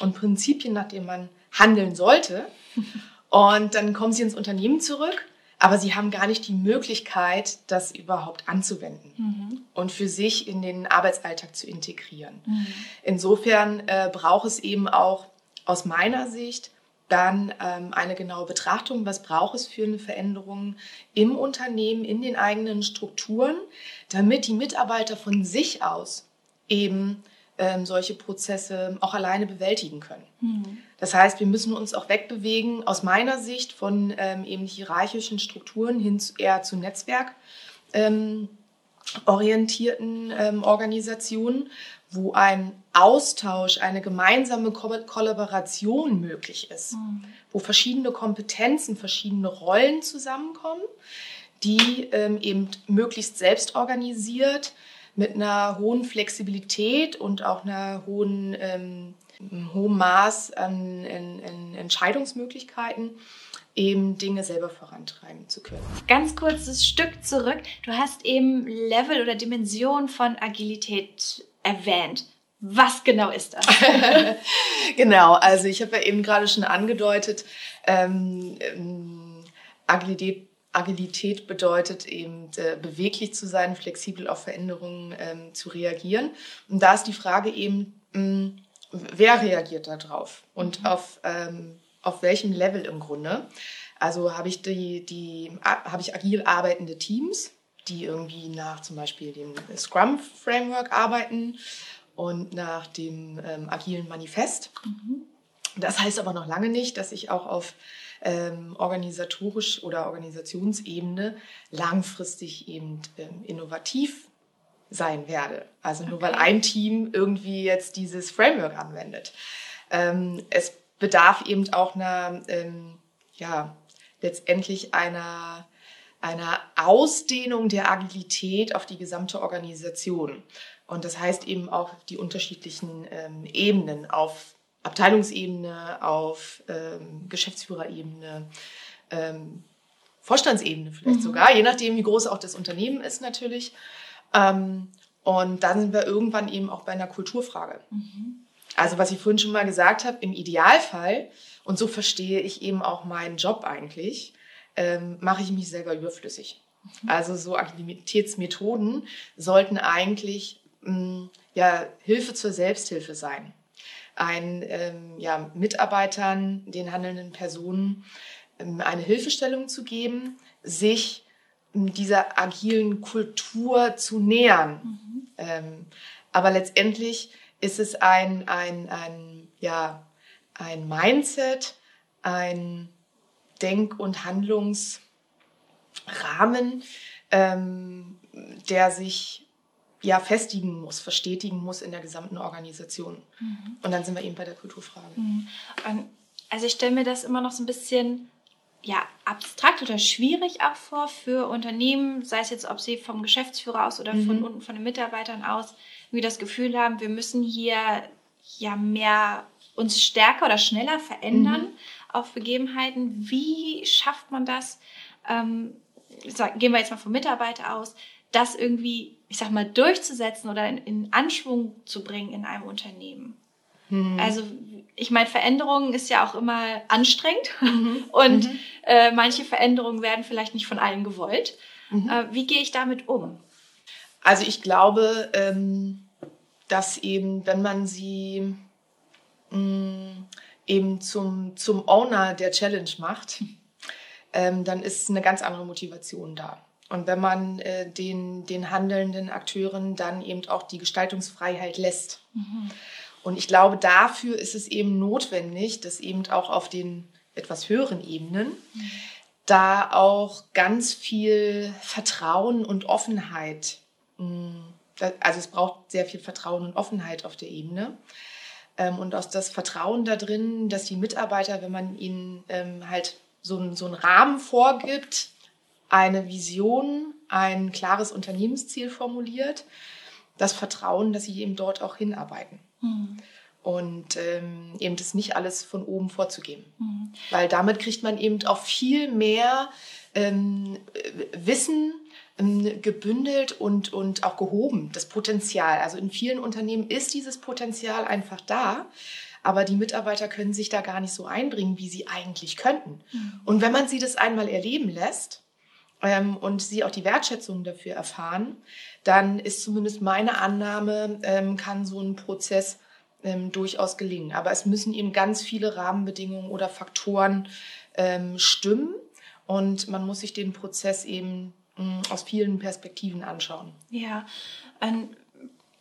und Prinzipien, nach denen man handeln sollte. Und dann kommen sie ins Unternehmen zurück aber sie haben gar nicht die Möglichkeit, das überhaupt anzuwenden mhm. und für sich in den Arbeitsalltag zu integrieren. Mhm. Insofern äh, braucht es eben auch aus meiner Sicht dann ähm, eine genaue Betrachtung, was braucht es für eine Veränderung im Unternehmen, in den eigenen Strukturen, damit die Mitarbeiter von sich aus eben ähm, solche Prozesse auch alleine bewältigen können. Mhm. Das heißt, wir müssen uns auch wegbewegen, aus meiner Sicht, von ähm, eben hierarchischen Strukturen hin zu, eher zu Netzwerk. Ähm, orientierten ähm, Organisationen, wo ein Austausch, eine gemeinsame Ko Kollaboration möglich ist, mhm. wo verschiedene Kompetenzen, verschiedene Rollen zusammenkommen, die ähm, eben möglichst selbst organisiert mit einer hohen Flexibilität und auch einer hohen, ähm, hohem Maß an, an, an Entscheidungsmöglichkeiten eben Dinge selber vorantreiben zu können. Ganz kurzes Stück zurück. Du hast eben Level oder Dimension von Agilität erwähnt. Was genau ist das? genau, also ich habe ja eben gerade schon angedeutet, ähm, ähm Agilität Agilität bedeutet eben äh, beweglich zu sein, flexibel auf Veränderungen ähm, zu reagieren. Und da ist die Frage eben, mh, hm, wer reagiert darauf und mhm. auf, ähm, auf welchem Level im Grunde. Also habe ich, die, die, habe ich agil arbeitende Teams, die irgendwie nach zum Beispiel dem Scrum-Framework arbeiten und nach dem ähm, agilen Manifest. Mhm. Das heißt aber noch lange nicht, dass ich auch auf ähm, organisatorisch oder Organisationsebene langfristig eben ähm, innovativ sein werde. Also nur okay. weil ein Team irgendwie jetzt dieses Framework anwendet. Ähm, es bedarf eben auch einer, ähm, ja, letztendlich einer, einer Ausdehnung der Agilität auf die gesamte Organisation. Und das heißt eben auch die unterschiedlichen ähm, Ebenen auf Abteilungsebene, auf ähm, Geschäftsführerebene, ähm, Vorstandsebene vielleicht mhm. sogar, je nachdem, wie groß auch das Unternehmen ist natürlich. Ähm, und dann sind wir irgendwann eben auch bei einer Kulturfrage. Mhm. Also was ich vorhin schon mal gesagt habe, im Idealfall, und so verstehe ich eben auch meinen Job eigentlich, ähm, mache ich mich selber überflüssig. Mhm. Also so Agilitätsmethoden sollten eigentlich mh, mm, ja, Hilfe zur Selbsthilfe sein ein ähm, ja, Mitarbeitern, den handelnden Personen ähm, eine Hilfestellung zu geben, sich dieser agilen Kultur zu nähern. Mhm. Ähm, aber letztendlich ist es ein, ein, ein, ja, ein Mindset, ein, Denk- und Handlungsrahmen, ähm, der sich ja festigen muss, verstetigen muss in der gesamten Organisation. Mhm. Und dann sind wir eben bei der Kulturfrage. Mhm. Also ich stelle mir das immer noch so ein bisschen ja, abstrakt oder schwierig auch vor für Unternehmen, sei es jetzt, ob sie vom Geschäftsführer aus oder mhm. von unten von den Mitarbeitern aus, wie das Gefühl haben, wir müssen hier ja mehr uns stärker oder schneller verändern mhm. auf Begebenheiten. Wie schafft man das? Ähm, gehen wir jetzt mal vom Mitarbeiter aus, das irgendwie, ich sag mal, durchzusetzen oder in, in Anschwung zu bringen in einem Unternehmen. Mhm. Also ich meine, Veränderung ist ja auch immer anstrengend mhm. und mhm. Äh, manche Veränderungen werden vielleicht nicht von allen gewollt. Mhm. Äh, wie gehe ich damit um? Also ich glaube, ähm, dass eben, wenn man sie mh, mm, eben zum, zum Owner der Challenge macht, ähm, dann ist eine ganz andere Motivation da. Und wenn man äh, den, den handelnden Akteuren dann eben auch die Gestaltungsfreiheit lässt. Mhm. Und ich glaube, dafür ist es eben notwendig, dass eben auch auf den etwas höheren Ebenen da auch ganz viel Vertrauen und Offenheit, mm, also es braucht sehr viel Vertrauen und Offenheit auf der Ebene. Ähm, und aus das Vertrauen da drin, dass die Mitarbeiter, wenn man ihnen ähm, halt so, ein, so einen Rahmen vorgibt, eine Vision, ein klares Unternehmensziel formuliert, das Vertrauen, dass sie eben dort auch hinarbeiten. Mhm. Und ähm, eben das nicht alles von oben vorzugeben. Mhm. Weil damit kriegt man eben auch viel mehr ähm, Wissen ähm, gebündelt und, und auch gehoben, das Potenzial. Also in vielen Unternehmen ist dieses Potenzial einfach da aber die Mitarbeiter können sich da gar nicht so einbringen, wie sie eigentlich könnten. Mhm. Und wenn man sie das einmal erleben lässt ähm, und sie auch die Wertschätzung dafür erfahren, dann ist zumindest meine Annahme, ähm, kann so ein Prozess ähm, durchaus gelingen. Aber es müssen eben ganz viele Rahmenbedingungen oder Faktoren ähm, stimmen und man muss sich den Prozess eben mh, aus vielen Perspektiven anschauen. Ja, ähm,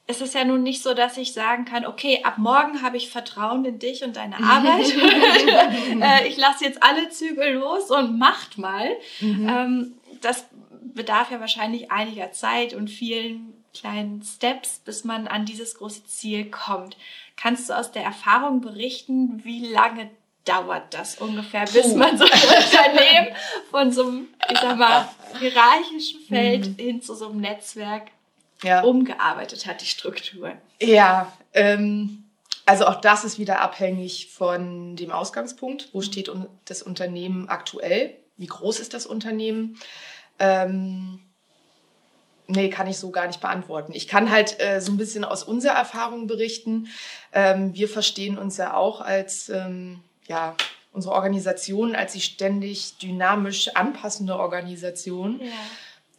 es ist ja nun nicht so, dass ich sagen kann, okay, ab morgen habe ich Vertrauen in dich und deine Arbeit. Äh, ich lasse jetzt alle Zügel los und macht mal. Mhm. Ähm, das bedarf ja wahrscheinlich einiger Zeit und vielen kleinen Steps, bis man an dieses große Ziel kommt. Kannst du aus der Erfahrung berichten, wie lange dauert das ungefähr, bis Puh. man so ein Unternehmen von so einem, ich sag mal, hierarchischen Feld mhm. hin zu so einem Netzwerk ja. umgearbeitet hat, die Struktur. Ja, ähm, also auch das ist wieder abhängig von dem Ausgangspunkt. Wo steht das Unternehmen aktuell? Wie groß ist das Unternehmen? Ähm, nee, kann ich so gar nicht beantworten. Ich kann halt äh, so ein bisschen aus unserer Erfahrung berichten. Ähm, wir verstehen uns ja auch als, ähm, ja, unsere Organisation als sich ständig dynamisch anpassende Organisation. Ja.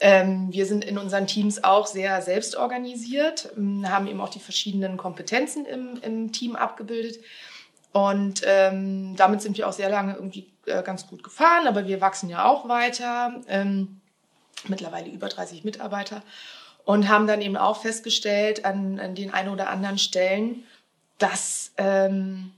Ähm, wir sind in unseren Teams auch sehr selbst organisiert, ähm, haben eben auch die verschiedenen Kompetenzen im, im Team abgebildet. Und ähm, damit sind wir auch sehr lange irgendwie äh, ganz gut gefahren, aber wir wachsen ja auch weiter, ähm, mittlerweile über 30 Mitarbeiter und haben dann eben auch festgestellt an, an den einen oder anderen Stellen, dass ähm,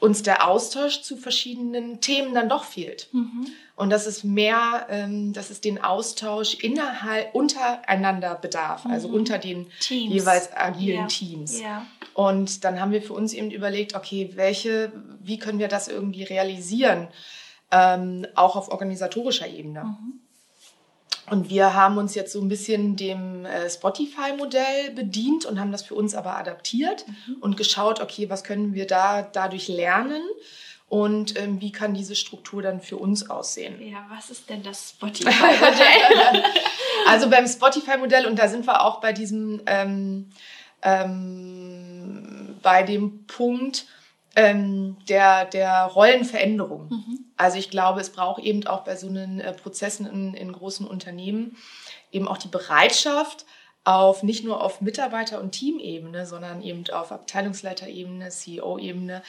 uns der Austausch zu verschiedenen Themen dann doch fehlt. Mhm. Und dass es mehr, ähm, dass es den Austausch innerhalb, untereinander bedarf, also mhm. also unter den Teams. jeweils agilen ja. Teams. Ja. Und dann haben wir für uns eben überlegt, okay, welche, wie können wir das irgendwie realisieren, ähm, auch auf organisatorischer Ebene. Mhm. Und wir haben uns jetzt so ein bisschen dem äh, Spotify-Modell bedient und haben das für uns aber adaptiert mhm. und geschaut, okay, was können wir da dadurch lernen und ähm, wie kann diese Struktur dann für uns aussehen. Ja, was ist denn das Spotify-Modell? also beim Spotify-Modell, und da sind wir auch bei diesem, ähm, ähm, bei dem Punkt, ähm, der, der Rollenveränderung. Mhm. Also ich glaube, es braucht eben auch bei so einen äh, Prozessen in, in großen Unternehmen eben auch die Bereitschaft, auf nicht nur auf Mitarbeiter- und Teamebene, sondern eben auf Abteilungsleiterebene, CEO-Ebene,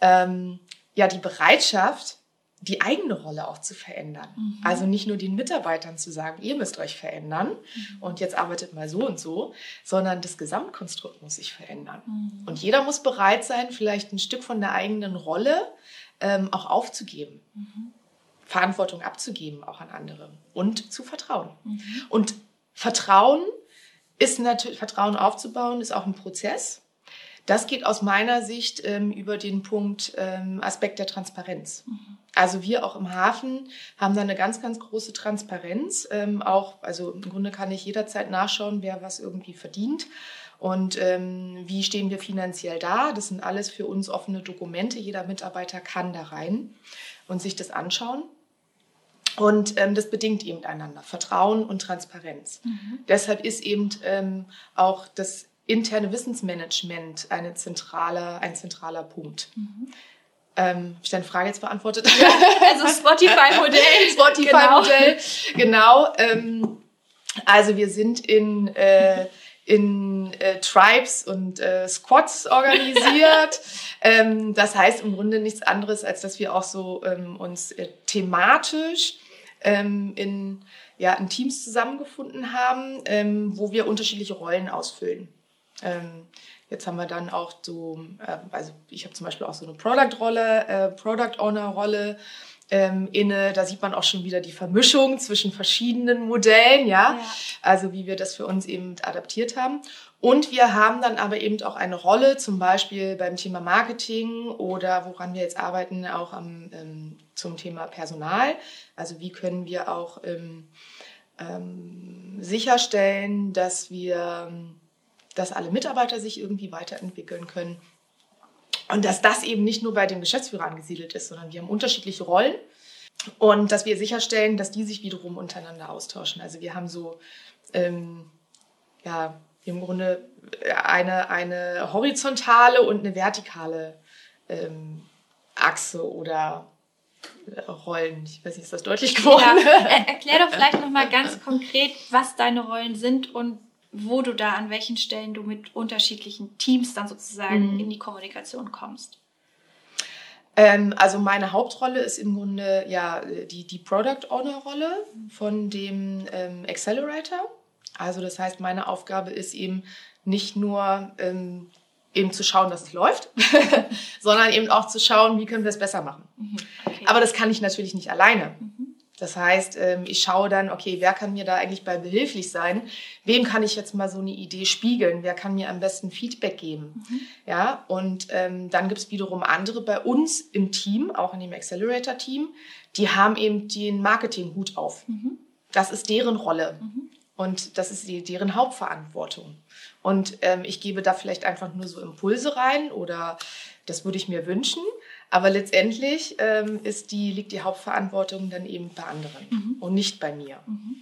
ähm, ja die Bereitschaft, die eigene Rolle auch zu verändern. Mhm. Also nicht nur den Mitarbeitern zu sagen, ihr müsst euch verändern mhm. und jetzt arbeitet mal so und so, sondern das Gesamtkonstrukt muss sich verändern. Mhm. Und jeder muss bereit sein, vielleicht ein Stück von der eigenen Rolle ähm, auch aufzugeben. Mhm. Verantwortung abzugeben, auch an andere und zu vertrauen. Mhm. Und Vertrauen ist natürlich, Vertrauen aufzubauen, ist auch ein Prozess. Das geht aus meiner Sicht ähm, über den Punkt ähm, Aspekt der Transparenz. Also wir auch im Hafen haben da eine ganz, ganz große Transparenz. Ähm, auch, also im Grunde kann ich jederzeit nachschauen, wer was irgendwie verdient. Und ähm, wie stehen wir finanziell da? Das sind alles für uns offene Dokumente. Jeder Mitarbeiter kann da rein und sich das anschauen. Und ähm, das bedingt eben einander, Vertrauen und Transparenz. Mhm. Deshalb ist eben ähm, auch das interne Wissensmanagement eine zentrale, ein zentraler Punkt. Mhm. Ähm, Habe ich deine Frage jetzt beantwortet? Ja, also Spotify-Modell. Spotify-Modell, genau. genau ähm, also wir sind in, äh, in äh, Tribes und äh, Squads organisiert. ähm, das heißt im Grunde nichts anderes, als dass wir auch so ähm, uns äh, thematisch ähm, in, ja, in Teams zusammengefunden haben, ähm, wo wir unterschiedliche Rollen ausfüllen. Ähm, jetzt haben wir dann auch so, äh, also ich habe zum Beispiel auch so eine Product-Rolle, äh, Product Owner-Rolle ähm, inne. Da sieht man auch schon wieder die Vermischung zwischen verschiedenen Modellen, ja? ja. Also wie wir das für uns eben adaptiert haben. Und wir haben dann aber eben auch eine Rolle, zum Beispiel beim Thema Marketing oder woran wir jetzt arbeiten, auch am, ähm, zum Thema Personal. Also wie können wir auch ähm, ähm, sicherstellen, dass wir, dass alle Mitarbeiter sich irgendwie weiterentwickeln können. Und dass das eben nicht nur bei dem Geschäftsführer angesiedelt ist, sondern wir haben unterschiedliche Rollen und dass wir sicherstellen, dass die sich wiederum untereinander austauschen. Also wir haben so, ähm, ja, im Grunde eine, eine horizontale und eine vertikale ähm, Achse oder äh, Rollen. Ich weiß nicht, ist das deutlich geworden? Ja. erklär doch vielleicht nochmal ganz konkret, was deine Rollen sind und wo du da an welchen Stellen du mit unterschiedlichen Teams dann sozusagen mhm. in die Kommunikation kommst. Ähm, also meine Hauptrolle ist im Grunde ja die, die Product Owner Rolle von dem ähm, Accelerator. Also das heißt, meine Aufgabe ist eben nicht nur ähm, eben zu schauen, dass es läuft, sondern eben auch zu schauen, wie können wir es besser machen. Mhm, okay. Aber das kann ich natürlich nicht alleine. Mhm. Das heißt, ähm, ich schaue dann, okay, wer kann mir da eigentlich bei behilflich sein? Wem kann ich jetzt mal so eine Idee spiegeln? Wer kann mir am besten Feedback geben? Mhm. Ja, und ähm, dann gibt es wiederum andere bei uns im Team, auch in dem Accelerator-Team, die haben eben den Marketing-Hut auf. Mhm. Das ist deren Rolle. Mhm. Und das ist die, deren Hauptverantwortung. Und ähm, ich gebe da vielleicht einfach nur so Impulse rein oder das würde ich mir wünschen. Aber letztendlich ähm, ist die, liegt die Hauptverantwortung dann eben bei anderen mhm. und nicht bei mir. Mhm.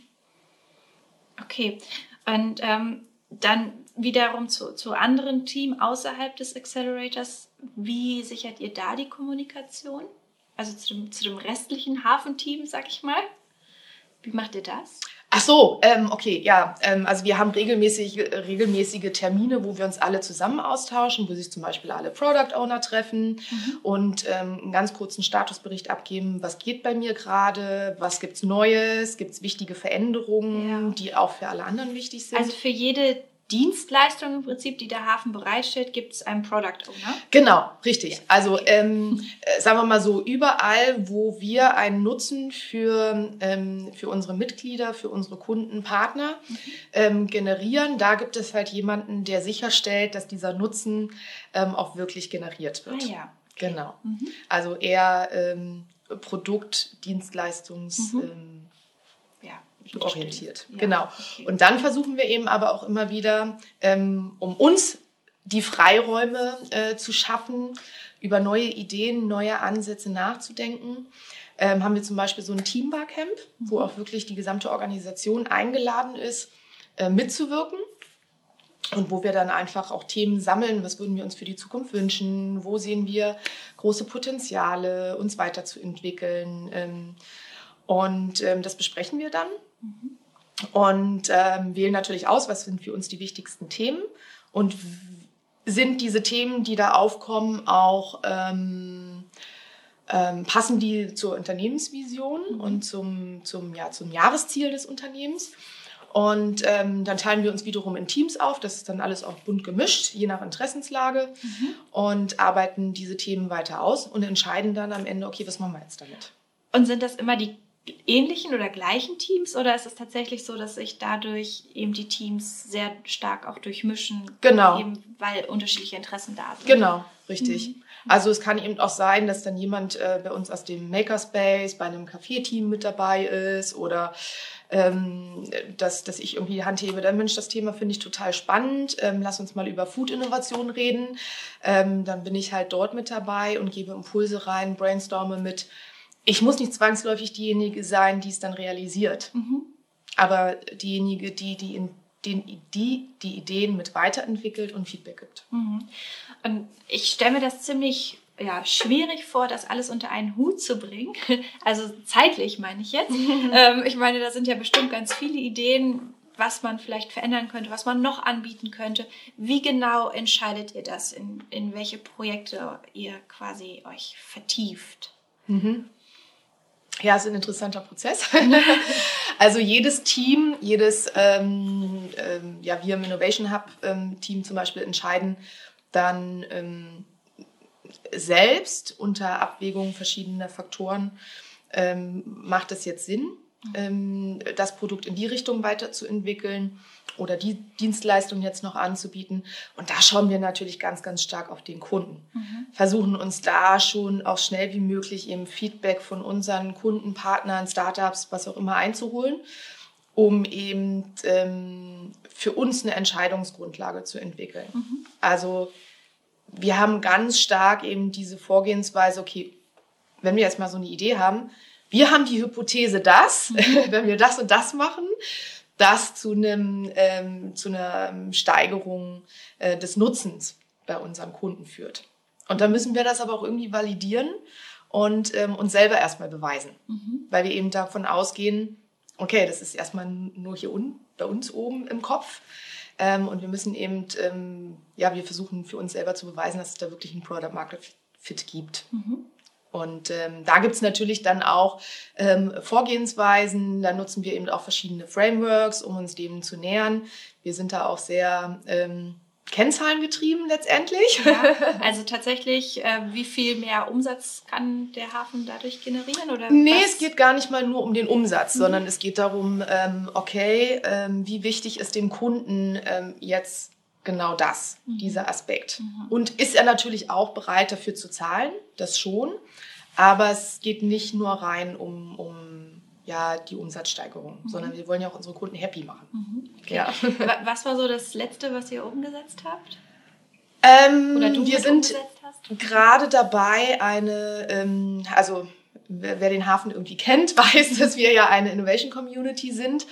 Okay. Und ähm, dann wiederum zu, zu anderen Team außerhalb des Accelerators. Wie sichert ihr da die Kommunikation? Also zu dem, zu dem restlichen Hafenteam, sag ich mal. Wie macht ihr das? Ach so, ähm, okay, ja. Ähm, also wir haben regelmäßig, regelmäßige Termine, wo wir uns alle zusammen austauschen, wo sich zum Beispiel alle Product Owner treffen mhm. und ähm, einen ganz kurzen Statusbericht abgeben, was geht bei mir gerade, was gibt's Neues, gibt's wichtige Veränderungen, ja. die auch für alle anderen wichtig sind. Also für jede Dienstleistung im Prinzip, die der Hafen bereitstellt, gibt es einen Product Owner? Genau, richtig. Ja. Also ähm, äh, sagen wir mal so, überall, wo wir einen Nutzen für, ähm, für unsere Mitglieder, für unsere Kunden, Partner mhm. ähm, generieren, da gibt es halt jemanden, der sicherstellt, dass dieser Nutzen ähm, auch wirklich generiert wird. Ah ja. Genau. Mhm. Also eher ähm, Produkt, Dienstleistungs... Mhm ähm, orientiert. Ja, genau. Okay. Und dann versuchen wir eben aber auch immer wieder, ähm, um uns die Freiräume äh, zu schaffen, über neue Ideen, neue Ansätze nachzudenken. Ähm, haben wir zum Beispiel so ein Teambarcamp, mhm. wo auch wirklich die gesamte Organisation eingeladen ist, äh, mitzuwirken. Und wo wir dann einfach auch Themen sammeln, was würden wir uns für die Zukunft wünschen, wo sehen wir große Potenziale, uns weiterzuentwickeln. Ähm, und ähm, das besprechen wir dann und ähm, wählen natürlich aus, was sind für uns die wichtigsten Themen und sind diese Themen, die da aufkommen, auch ähm, ähm, passen die zur Unternehmensvision mhm. und zum, zum, ja, zum Jahresziel des Unternehmens. Und ähm, dann teilen wir uns wiederum in Teams auf. Das ist dann alles auch bunt gemischt, je nach Interessenslage. Mhm. Und arbeiten diese Themen weiter aus und entscheiden dann am Ende, okay, was machen wir jetzt damit? Und sind das immer die ähnlichen oder gleichen Teams oder ist es tatsächlich so, dass sich dadurch eben die Teams sehr stark auch durchmischen? Genau. Eben weil unterschiedliche Interessen da sind. Genau, richtig. Mhm. Also es kann eben auch sein, dass dann jemand äh, bei uns aus dem Makerspace bei einem Café-Team mit dabei ist oder ähm, dass, dass ich irgendwie die Hand hebe, dann Mensch, das Thema finde ich total spannend, ähm, lass uns mal über Food-Innovation reden. Ähm, dann bin ich halt dort mit dabei und gebe Impulse rein, brainstorme mit. Ich muss nicht zwangsläufig diejenige sein, die es dann realisiert, mhm. aber diejenige, die die, in, den, die die Ideen mit weiterentwickelt und Feedback gibt. Mhm. Und ich stelle mir das ziemlich ja, schwierig vor, das alles unter einen Hut zu bringen. Also zeitlich meine ich jetzt. ähm, ich meine, da sind ja bestimmt ganz viele Ideen, was man vielleicht verändern könnte, was man noch anbieten könnte. Wie genau entscheidet ihr das, in, in welche Projekte ihr quasi euch vertieft? Mhm. Ja, es ist ein interessanter Prozess. also jedes Team, jedes, ähm, ähm, ja, wir im Innovation Hub ähm, Team zum Beispiel entscheiden dann, ähm, selbst unter Abwägung verschiedener Faktoren ähm, macht es jetzt Sinn, ähm, das Produkt in die Richtung weiterzuentwickeln oder die Dienstleistung jetzt noch anzubieten. Und da schauen wir natürlich ganz, ganz stark auf den Kunden. Mhm. Versuchen uns da schon auch schnell wie möglich eben Feedback von unseren Kunden, Partnern, Startups, was auch immer einzuholen, um eben ähm, für uns eine Entscheidungsgrundlage zu entwickeln. Mhm. Also wir haben ganz stark eben diese Vorgehensweise, okay, wenn wir jetzt mal so eine Idee haben, wir haben die Hypothese, dass, mhm. wenn wir das und das machen, das zu, einem, ähm, zu einer Steigerung äh, des Nutzens bei unseren Kunden führt. Und dann müssen wir das aber auch irgendwie validieren und ähm, uns selber erstmal beweisen, mhm. weil wir eben davon ausgehen, okay, das ist erstmal nur hier unten, bei uns oben im Kopf. Ähm, und wir müssen eben, ähm, ja, wir versuchen für uns selber zu beweisen, dass es da wirklich einen Product Market Fit gibt. Mhm. Und ähm, da gibt es natürlich dann auch ähm, Vorgehensweisen. Da nutzen wir eben auch verschiedene Frameworks, um uns dem zu nähern. Wir sind da auch sehr ähm, Kennzahlen getrieben letztendlich. Ja, also tatsächlich, äh, wie viel mehr Umsatz kann der Hafen dadurch generieren? Oder nee, was? es geht gar nicht mal nur um den Umsatz, mhm. sondern es geht darum, ähm, okay, ähm, wie wichtig ist dem Kunden ähm, jetzt genau das, mhm. dieser Aspekt. Mhm. Und ist er natürlich auch bereit dafür zu zahlen, das schon. Aber es geht nicht nur rein um, um ja die Umsatzsteigerung, mhm. sondern wir wollen ja auch unsere Kunden happy machen. Mhm. Okay. Ja. Was war so das Letzte, was ihr umgesetzt habt? Ähm, Oder du wir sind gerade dabei, eine, ähm, also wer, wer, den Hafen irgendwie kennt, weiß, dass wir ja eine Innovation Community sind,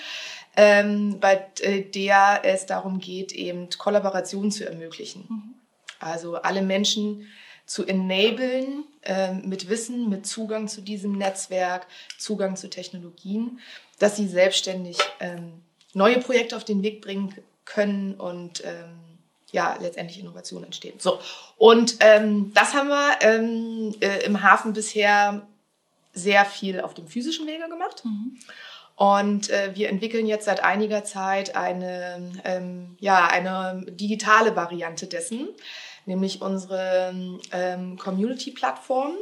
ähm, bei äh, der es darum geht, eben Kollaboration zu ermöglichen. Mhm. Also alle Menschen zu enablen äh, mit Wissen, mit Zugang zu diesem Netzwerk, Zugang zu Technologien, dass sie selbstständig ähm, neue Projekte auf den Weg bringen können und ähm, ja, letztendlich Innovation entstehen. So, und ähm, das haben wir ähm, äh, im Hafen bisher sehr viel auf dem physischen Wege gemacht. Mhm. Und äh, wir entwickeln jetzt seit einiger Zeit eine, ähm, ja, eine digitale Variante dessen nämlich unsere ähm, Community-Plattform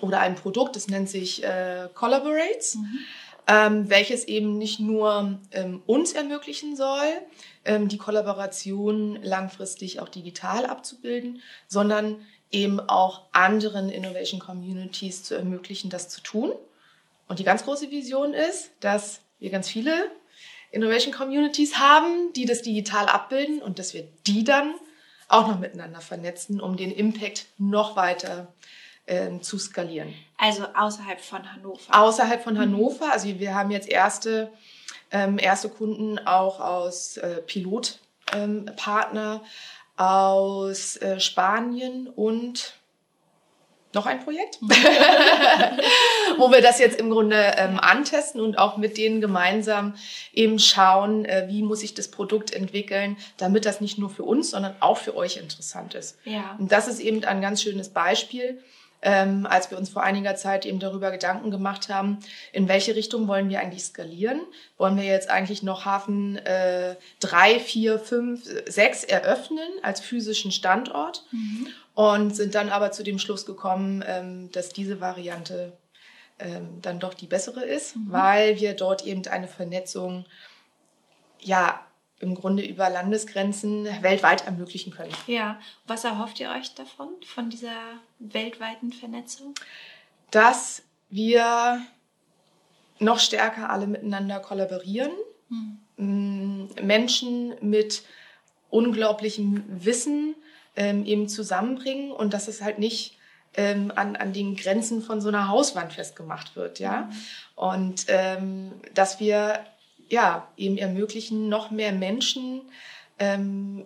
oder ein Produkt, das nennt sich äh, Collaborates, mhm. ähm, welches eben nicht nur ähm, uns ermöglichen soll, ähm, die Kollaboration langfristig auch digital abzubilden, sondern eben auch anderen Innovation Communities zu ermöglichen, das zu tun. Und die ganz große Vision ist, dass wir ganz viele Innovation Communities haben, die das digital abbilden und dass wir die dann auch noch miteinander vernetzen, um den Impact noch weiter äh, zu skalieren. Also außerhalb von Hannover. Außerhalb von Hannover. Also wir haben jetzt erste, ähm, erste Kunden auch aus äh, Pilotpartner ähm, aus äh, Spanien und noch ein Projekt, wo wir das jetzt im Grunde ähm, antesten und auch mit denen gemeinsam eben schauen, äh, wie muss sich das Produkt entwickeln, damit das nicht nur für uns, sondern auch für euch interessant ist. Ja. Und das ist eben ein ganz schönes Beispiel, ähm, als wir uns vor einiger Zeit eben darüber Gedanken gemacht haben, in welche Richtung wollen wir eigentlich skalieren? Wollen wir jetzt eigentlich noch Hafen äh, drei, vier, fünf, sechs eröffnen als physischen Standort? Mhm und sind dann aber zu dem Schluss gekommen, ähm, dass diese Variante ähm, dann doch die bessere ist, mhm. weil wir dort eben eine Vernetzung ja im Grunde über Landesgrenzen weltweit ermöglichen können. Ja, was erhofft ihr euch davon, von dieser weltweiten Vernetzung? Dass wir noch stärker alle miteinander kollaborieren, mhm. Menschen mit unglaublichem Wissen ähm, eben zusammenbringen und dass es halt nicht ähm, an, an den Grenzen von so einer Hauswand festgemacht wird, ja. Mhm. Und ähm, dass wir ja eben ermöglichen, noch mehr Menschen ähm,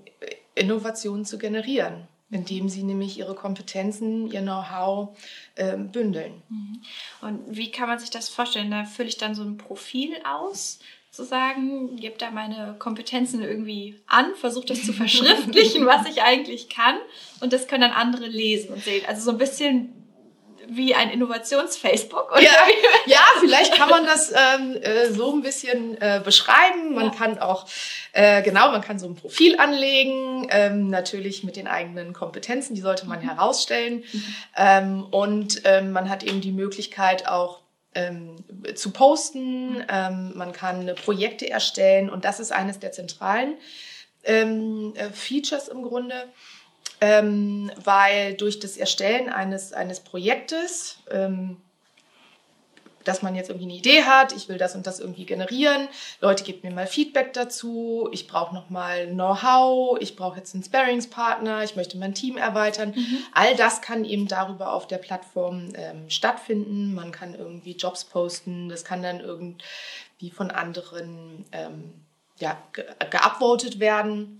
Innovationen zu generieren, indem sie nämlich ihre Kompetenzen, ihr Know-how ähm, bündeln. Mhm. Und wie kann man sich das vorstellen? Da fülle ich dann so ein Profil aus zu sagen, gebe da meine Kompetenzen irgendwie an, versuche das zu verschriftlichen, was ich eigentlich kann und das können dann andere lesen und sehen. Also so ein bisschen wie ein Innovations-Facebook. Ja, ja, vielleicht kann man das ähm, äh, so ein bisschen äh, beschreiben. Man ja. kann auch, äh, genau, man kann so ein Profil anlegen, ähm, natürlich mit den eigenen Kompetenzen, die sollte man mhm. herausstellen. Mhm. Ähm, und ähm, man hat eben die Möglichkeit auch ähm, zu posten, ähm, man kann Projekte erstellen und das ist eines der zentralen ähm, äh, Features im Grunde, ähm, weil durch das Erstellen eines, eines Projektes ähm, dass man jetzt irgendwie eine Idee hat, ich will das und das irgendwie generieren, Leute gebt mir mal Feedback dazu, ich brauche nochmal Know-how, ich brauche jetzt einen Sparringspartner, ich möchte mein Team erweitern. Mhm. All das kann eben darüber auf der Plattform ähm, stattfinden. Man kann irgendwie Jobs posten, das kann dann irgendwie von anderen ähm, ja, geupvotet werden.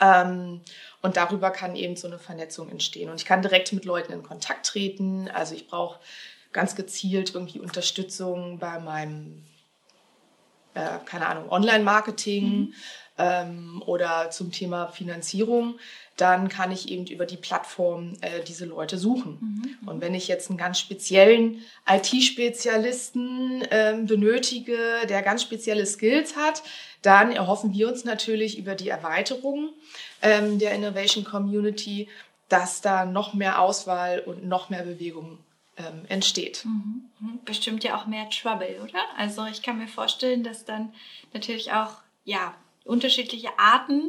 Ähm, und darüber kann eben so eine Vernetzung entstehen. Und ich kann direkt mit Leuten in Kontakt treten. Also ich brauche ganz gezielt irgendwie Unterstützung bei meinem, äh, keine Ahnung, Online-Marketing mhm. ähm, oder zum Thema Finanzierung, dann kann ich eben über die Plattform äh, diese Leute suchen. Mhm. Und wenn ich jetzt einen ganz speziellen IT-Spezialisten ähm, benötige, der ganz spezielle Skills hat, dann erhoffen wir uns natürlich über die Erweiterung ähm, der Innovation Community, dass da noch mehr Auswahl und noch mehr Bewegung ähm, entsteht. Mhm. mhm. Bestimmt ja auch mehr Trouble, oder? Also ich kann mir vorstellen, dass dann natürlich auch ja unterschiedliche Arten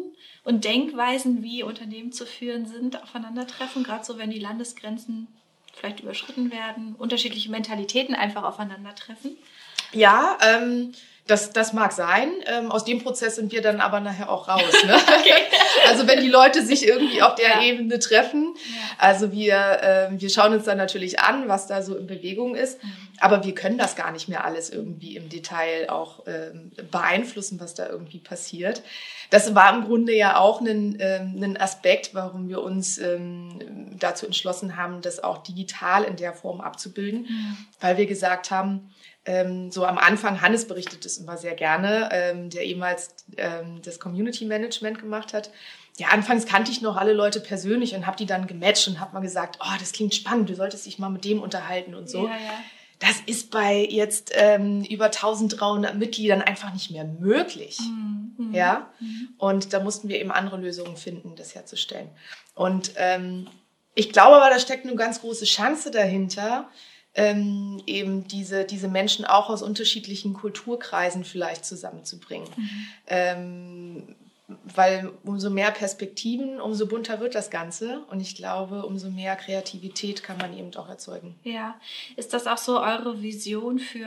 und Denkweisen, wie Unternehmen zu führen sind, aufeinandertreffen. Gerade so, wenn die Landesgrenzen vielleicht überschritten werden, unterschiedliche Mentalitäten einfach aufeinandertreffen. Ja, ähm, das, das mag sein. Ähm, aus dem Prozess sind wir dann aber nachher auch raus. Ne? okay. Also wenn die Leute sich irgendwie auf der ja. Ebene treffen. Ja. Also wir, äh, wir schauen uns dann natürlich an, was da so in Bewegung ist. Mhm. Aber wir können das gar nicht mehr alles irgendwie im Detail auch ähm, beeinflussen, was da irgendwie passiert. Das war im Grunde ja auch ein, ähm, ein Aspekt, warum wir uns ähm, dazu entschlossen haben, das auch digital in der Form abzubilden, mhm. weil wir gesagt haben, ähm, so am Anfang, Hannes berichtet das immer sehr gerne, ähm, der ehemals ähm, das Community Management gemacht hat. Ja, anfangs kannte ich noch alle Leute persönlich und habe die dann gematcht und habe mal gesagt, oh, das klingt spannend, du solltest dich mal mit dem unterhalten und so. Ja, ja. Das ist bei jetzt ähm, über 1300 Mitgliedern einfach nicht mehr möglich. Mhm. mhm. Ja, mhm. und da mussten wir eben andere Lösungen finden, das herzustellen. Und ähm, ich glaube aber, da steckt eine ganz große Chance dahinter, ähm, eben diese, diese Menschen auch aus unterschiedlichen Kulturkreisen vielleicht zusammenzubringen. Mhm. Ähm, weil umso mehr Perspektiven, umso bunter wird das Ganze. Und ich glaube, umso mehr Kreativität kann man eben auch erzeugen. Ja, ist das auch so eure Vision für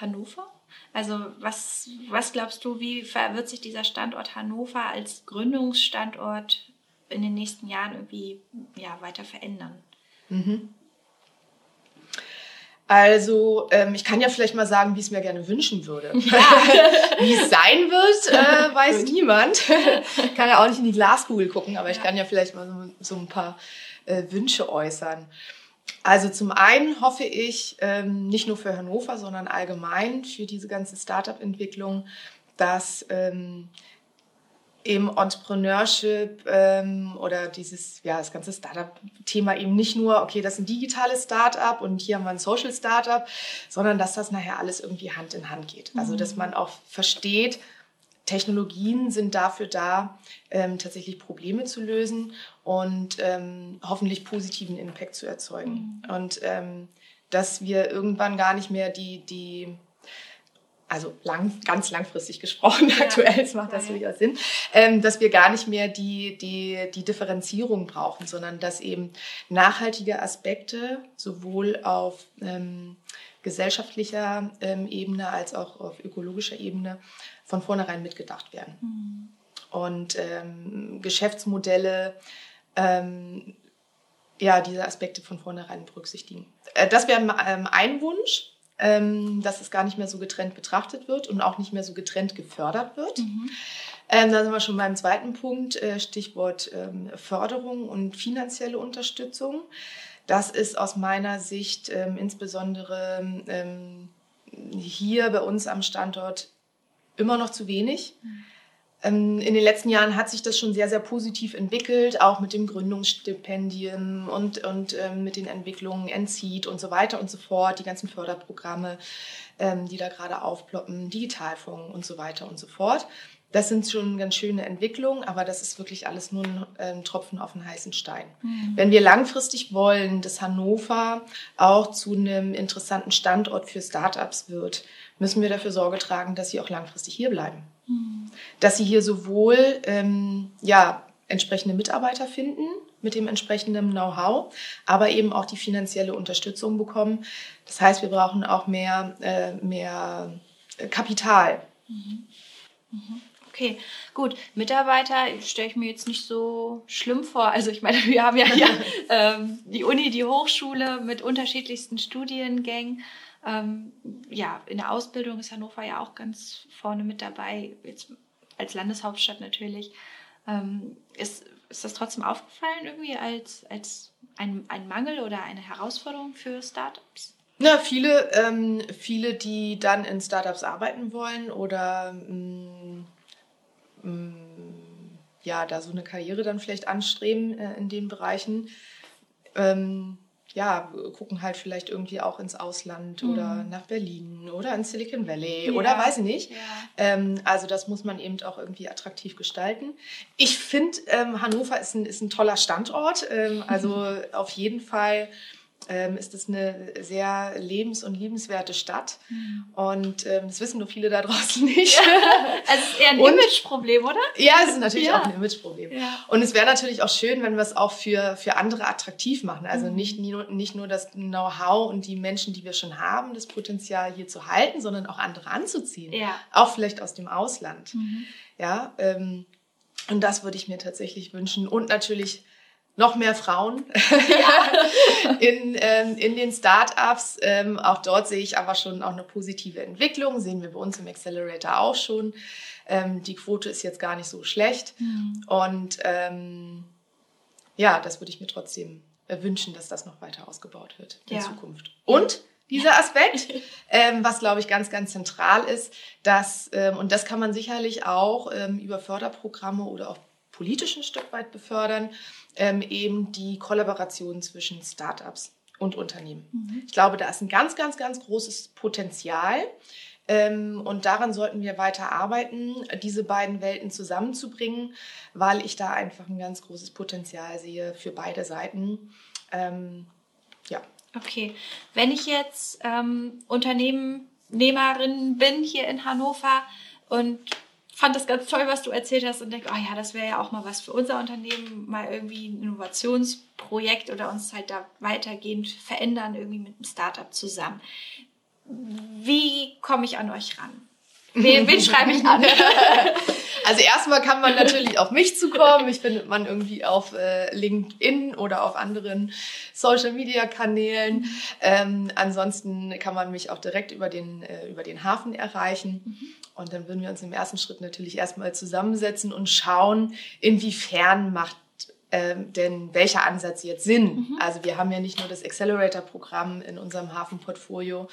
Hannover? Also was, was glaubst du, wie wird sich dieser Standort Hannover als Gründungsstandort in den nächsten Jahren irgendwie ja, weiter verändern? Mhm. Also ähm, ich kann ja vielleicht mal sagen, wie ich es mir gerne wünschen würde. Ja. wie es sein wird, äh, weiß niemand. kann ja auch nicht in die Glaskugel gucken, aber ja. ich kann ja vielleicht mal so, so ein paar äh, Wünsche äußern. Also zum einen hoffe ich, ähm, nicht nur für Hannover, sondern allgemein für diese ganze Startup-Entwicklung, dass ähm, eben Entrepreneurship ähm, oder dieses, ja, das ganze Startup-Thema eben nicht nur, okay, das ist ein digitales Startup und hier haben wir ein Social Startup, sondern dass das nachher alles irgendwie Hand in Hand geht. Also, dass mhm. man auch versteht, Technologien sind dafür da, ähm, tatsächlich Probleme zu lösen und ähm, hoffentlich positiven Impact zu erzeugen. Mhm. Und ähm, dass wir irgendwann gar nicht mehr die, die also lang, ganz langfristig gesprochen, ja. aktuell macht das durchaus Sinn, ähm, dass wir gar nicht mehr die, die, die Differenzierung brauchen, sondern dass eben nachhaltige Aspekte sowohl auf ähm, gesellschaftlicher ähm, Ebene als auch auf ökologischer Ebene von vornherein mitgedacht werden. Mhm. Und ähm, Geschäftsmodelle, ähm, ja, diese Aspekte von vornherein berücksichtigen. Äh, das wäre ähm, ein Wunsch ähm, dass es gar nicht mehr so getrennt betrachtet wird und auch nicht mehr so getrennt gefördert wird. Mhm. Ähm, da sind wir schon beim zweiten Punkt, äh, Stichwort ähm, Förderung und finanzielle Unterstützung. Das ist aus meiner Sicht ähm, insbesondere ähm, hier bei uns am Standort immer noch zu wenig. Mhm. Ähm, in den letzten Jahren hat sich das schon sehr, sehr positiv entwickelt, auch mit dem Gründungsstipendien und, und ähm, mit den Entwicklungen NCEAT und so weiter und so fort, die ganzen Förderprogramme, ähm, die da gerade aufploppen, Digitalfonds und so weiter und so fort. Das sind schon ganz schöne Entwicklungen, aber das ist wirklich alles nur ein, ein Tropfen auf den heißen Stein. Mhm. Wenn wir langfristig wollen, dass Hannover auch zu einem interessanten Standort für Startups wird, müssen wir dafür Sorge tragen, dass sie auch langfristig hier bleiben. Mhm. Dass sie hier sowohl ähm, ja, entsprechende Mitarbeiter finden mit dem entsprechenden Know-how, aber eben auch die finanzielle Unterstützung bekommen. Das heißt, wir brauchen auch mehr, äh, mehr Kapital. Mhm. Okay, gut. Mitarbeiter stelle ich mir jetzt nicht so schlimm vor. Also ich meine, wir haben ja hier ähm, die Uni, die Hochschule mit unterschiedlichsten Studiengängen. Ähm, ja, in der Ausbildung ist Hannover ja auch ganz vorne mit dabei, jetzt als Landeshauptstadt natürlich. Ähm, ist, ist das trotzdem aufgefallen irgendwie als, als ein, ein Mangel oder eine Herausforderung für Startups? Na, viele, ähm, viele, die dann in Startups arbeiten wollen oder mh, mh, mm, ja, da so eine Karriere dann vielleicht anstreben äh, in den Bereichen, ähm, ja, gucken halt vielleicht irgendwie auch ins Ausland mhm. oder nach Berlin oder ins Silicon Valley ja. oder weiß ich nicht. Ja. Ähm, also das muss man eben auch irgendwie attraktiv gestalten. Ich finde, ähm, Hannover ist ein, ist ein toller Standort. Ähm, also mhm. auf jeden Fall ähm, ist es eine sehr lebens- und liebenswerte Stadt. Mhm. Und ähm, das wissen nur viele da draußen nicht. Ja. Also es ist eher ein Imageproblem, oder? Ja, es ist natürlich ja. auch ein Imageproblem. Ja. Und es wäre natürlich auch schön, wenn wir es auch für, für andere attraktiv machen. Also mhm. nicht, nicht nur das Know-how und die Menschen, die wir schon haben, das Potenzial hier zu halten, sondern auch andere anzuziehen. Auch vielleicht aus dem Ausland. Mhm. Ja, ähm, und das würde ich mir tatsächlich wünschen. Und natürlich noch mehr Frauen ja. in, ähm, in den Startups. Ähm, auch dort sehe ich aber schon auch eine positive Entwicklung. Sehen wir bei uns im Accelerator auch schon. Ähm, die Quote ist jetzt gar nicht so schlecht. Mhm. Und ähm, ja, das würde ich mir trotzdem wünschen, dass das noch weiter ausgebaut wird in ja. Zukunft. Und dieser Aspekt, ähm, was glaube ich ganz, ganz zentral ist, dass, ähm, und das kann man sicherlich auch ähm, über Förderprogramme oder auch politisch ein Stück weit befördern, ähm, eben die Kollaboration zwischen Startups und Unternehmen. Mhm. Ich glaube, da ist ein ganz, ganz, ganz großes Potenzial. Ähm, und daran sollten wir weiter arbeiten, diese beiden Welten zusammenzubringen, weil ich da einfach ein ganz großes Potenzial sehe für beide Seiten. Ähm, ja. Okay, wenn ich jetzt ähm, Unternehmerin bin hier in Hannover und fand das ganz toll, was du erzählt hast und denke, oh ja, das wäre ja auch mal was für unser Unternehmen, mal irgendwie ein Innovationsprojekt oder uns halt da weitergehend verändern, irgendwie mit einem Startup zusammen. Wie komme ich an euch ran? Wen, wen schreibe ich an? Also erstmal kann man natürlich auf mich zukommen. Mich findet man irgendwie auf äh, LinkedIn oder auf anderen Social-Media-Kanälen. Ähm, ansonsten kann man mich auch direkt über den, äh, über den Hafen erreichen. Mhm. Und dann würden wir uns im ersten Schritt natürlich erstmal zusammensetzen und schauen, inwiefern macht ähm, denn welcher Ansatz jetzt Sinn? Mhm. Also wir haben ja nicht nur das Accelerator-Programm in unserem Hafenportfolio,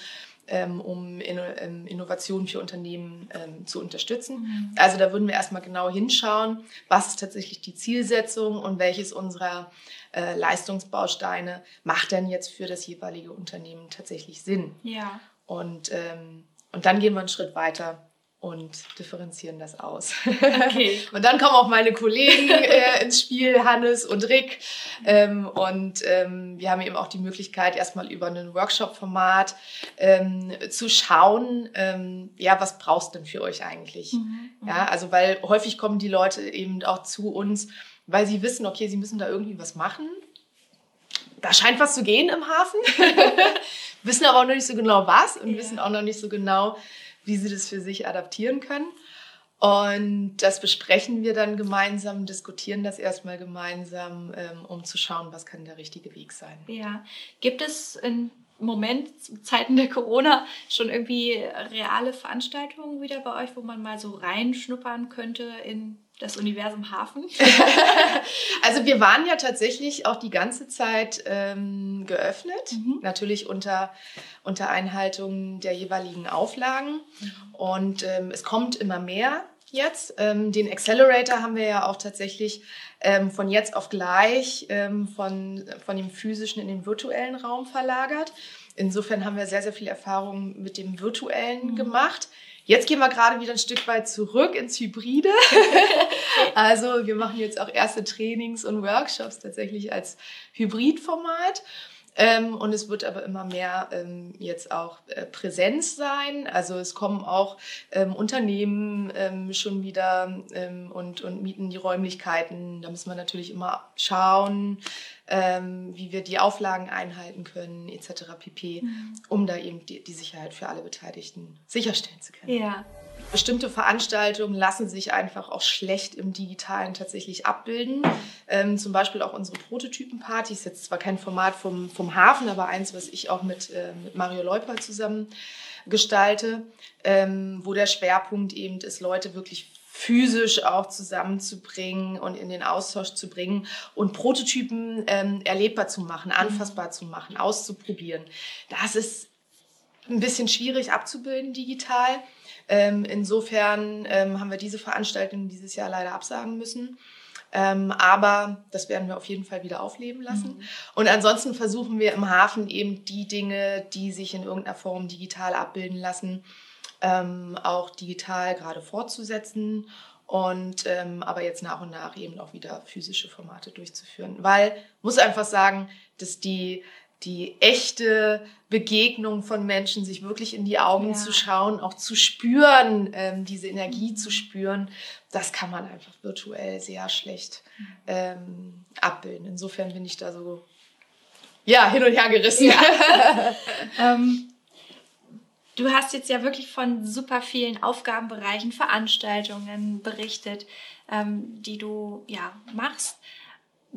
ähm, um in, ähm, Innovationen für Unternehmen ähm, zu unterstützen. Mhm. Also da würden wir erstmal genau hinschauen, was ist tatsächlich die Zielsetzung und welches unserer äh, Leistungsbausteine macht denn jetzt für das jeweilige Unternehmen tatsächlich Sinn. Ja. Und, ähm, und dann gehen wir einen Schritt weiter und differenzieren das aus. Okay. und dann kommen auch meine Kollegen äh, ins Spiel, Hannes und Rick. Ähm, und ähm, wir haben eben auch die Möglichkeit, erstmal über ein Workshop-Format ähm, zu schauen, ähm, ja, was brauchst du denn für euch eigentlich? Mhm. Ja, also weil häufig kommen die Leute eben auch zu uns, weil sie wissen, okay, sie müssen da irgendwie was machen. Da scheint was zu gehen im Hafen, wissen aber auch noch nicht so genau was und ja. wissen auch noch nicht so genau, wie sie das für sich adaptieren können. Und das besprechen wir dann gemeinsam, diskutieren das erstmal gemeinsam, ähm, um zu schauen, was kann der richtige Weg sein. Ja, gibt es im Moment, Zeiten der Corona, schon irgendwie reale Veranstaltungen wieder bei euch, wo man mal so reinschnuppern könnte in das Universum Hafen? also wir waren ja tatsächlich auch die ganze Zeit ähm, geöffnet, mhm. natürlich unter, unter Einhaltung der jeweiligen Auflagen. Mhm. Und ähm, es kommt immer mehr jetzt. Ähm, den Accelerator haben wir ja auch tatsächlich ähm, von jetzt auf gleich ähm, von, von dem physischen in den virtuellen Raum verlagert. Insofern haben wir sehr, sehr viel Erfahrung mit dem virtuellen mhm. gemacht. Jetzt gehen wir gerade wieder ein Stück weit zurück ins Hybride. also wir machen jetzt auch erste Trainings und Workshops tatsächlich als Hybridformat. Ähm, und es wird aber immer mehr ähm, jetzt auch äh, Präsenz sein. Also es kommen auch ähm, Unternehmen ähm, schon wieder ähm, und, und mieten die Räumlichkeiten. Da müssen wir natürlich immer schauen, ähm, wie wir die Auflagen einhalten können, etc. pp., mhm. um da eben die, die Sicherheit für alle Beteiligten sicherstellen zu können. Ja. Bestimmte Veranstaltungen lassen sich einfach auch schlecht im Digitalen tatsächlich abbilden. Ähm, zum Beispiel auch unsere Prototypenpartys, jetzt zwar kein Format vom, vom Hafen, aber eins, was ich auch mit, äh, mit Mario Leuper zusammen gestalte, ähm, wo der Schwerpunkt eben ist, Leute wirklich physisch auch zusammenzubringen und in den Austausch zu bringen und Prototypen ähm, erlebbar zu machen, mhm. anfassbar zu machen, auszuprobieren. Das ist ein bisschen schwierig abzubilden digital. Ähm, insofern ähm, haben wir diese Veranstaltung dieses Jahr leider absagen müssen. Ähm, aber das werden wir auf jeden Fall wieder aufleben lassen. Mhm. Und ansonsten versuchen wir im Hafen eben die Dinge, die sich in irgendeiner Form digital abbilden lassen, ähm, auch digital gerade fortzusetzen und ähm, aber jetzt nach und nach eben auch wieder physische Formate durchzuführen. Weil, muss einfach sagen, dass die, die echte Begegnung von Menschen, sich wirklich in die Augen ja. zu schauen, auch zu spüren, ähm, diese Energie mhm. zu spüren, das kann man einfach virtuell sehr schlecht mhm. ähm, abbilden. Insofern bin ich da so ja, hin und her gerissen. Ja. ähm, Du hast jetzt ja wirklich von super vielen Aufgabenbereichen, Veranstaltungen berichtet, ähm, die du ja machst.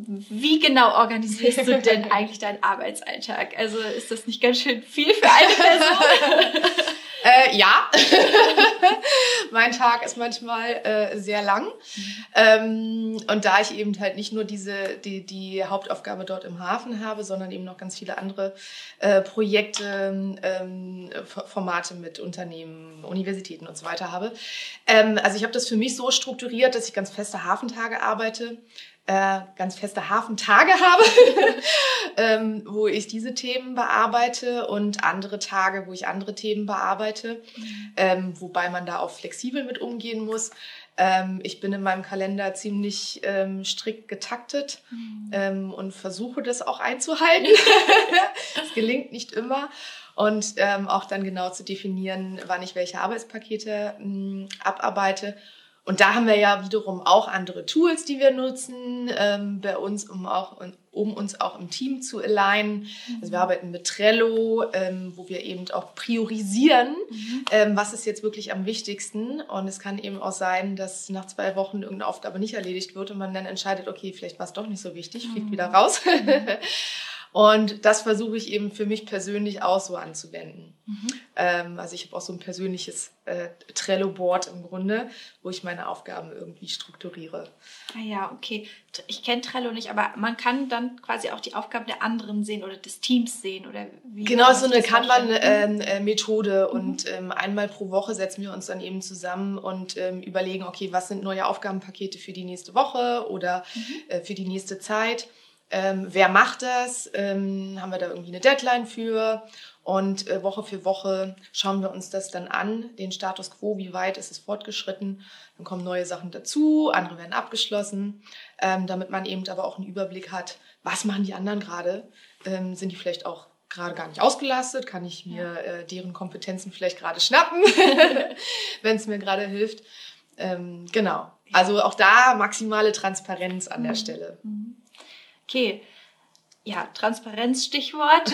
Wie genau organisierst du denn eigentlich deinen Arbeitsalltag? Also ist das nicht ganz schön viel für eine Person? Äh, ja, mein Tag ist manchmal äh, sehr lang. Mhm. Ähm, und da ich eben halt nicht nur diese, die, die Hauptaufgabe dort im Hafen habe, sondern eben noch ganz viele andere äh, Projekte, ähm, Formate mit Unternehmen, Universitäten und so weiter habe. Ähm, also ich habe das für mich so strukturiert, dass ich ganz feste Hafentage arbeite äh, ganz feste Hafentage habe, ähm, wo ich diese Themen bearbeite und andere Tage, wo ich andere Themen bearbeite, mhm. ähm, wobei man da auch flexibel mit umgehen muss. Ähm, ich bin in meinem Kalender ziemlich ähm, strikt getaktet mhm. ähm, und versuche das auch einzuhalten. Es gelingt nicht immer. Und ähm, auch dann genau zu definieren, wann ich welche Arbeitspakete mh, hm, abarbeite und da haben wir ja wiederum auch andere Tools, die wir nutzen ähm, bei uns, um, auch, um uns auch im Team zu alignen. Mhm. Also wir arbeiten mit Trello, ähm, wo wir eben auch priorisieren, mhm. ähm, was ist jetzt wirklich am wichtigsten. Und es kann eben auch sein, dass nach zwei Wochen irgendeine Aufgabe nicht erledigt wird und man dann entscheidet, okay, vielleicht war es doch nicht so wichtig, fliegt mhm. wieder raus. Mhm. Und das versuche ich eben für mich persönlich auch so anzuwenden. Mhm. Ähm, also ich habe auch so ein persönliches äh, Trello-Board im Grunde, wo ich meine Aufgaben irgendwie strukturiere. Ah ja, okay. Ich kenne Trello nicht, aber man kann dann quasi auch die Aufgaben der anderen sehen oder des Teams sehen oder wie? Genau, so eine Kanban-Methode mhm. und ähm, einmal pro Woche setzen wir uns dann eben zusammen und ähm, überlegen, okay, was sind neue Aufgabenpakete für die nächste Woche oder mhm. äh, für die nächste Zeit. Ähm, wer macht das? Ähm, haben wir da irgendwie eine Deadline für? Und äh, Woche für Woche schauen wir uns das dann an, den Status quo, wie weit ist es fortgeschritten. Dann kommen neue Sachen dazu, andere werden abgeschlossen, ähm, damit man eben aber auch einen Überblick hat, was machen die anderen gerade. Ähm, sind die vielleicht auch gerade gar nicht ausgelastet? Kann ich mir äh, deren Kompetenzen vielleicht gerade schnappen, wenn es mir gerade hilft? Ähm, genau. Also auch da maximale Transparenz an der mhm. Stelle. Mhm. Okay. Ja, Transparenz, Stichwort.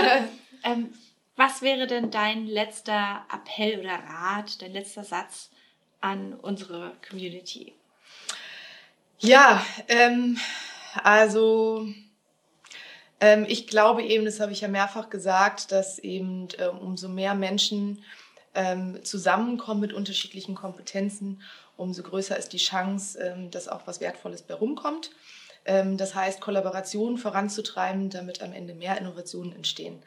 ähm, was wäre denn dein letzter Appell oder Rat, dein letzter Satz an unsere Community? Ja, ähm, also ähm, ich glaube eben, das habe ich ja mehrfach gesagt, dass eben äh, umso mehr Menschen ähm, zusammenkommen mit unterschiedlichen Kompetenzen, umso größer ist die Chance, ähm, dass auch was Wertvolles bei rumkommt. Ähm, das heißt, Kollaborationen voranzutreiben, damit am Ende mehr Innovationen entstehen.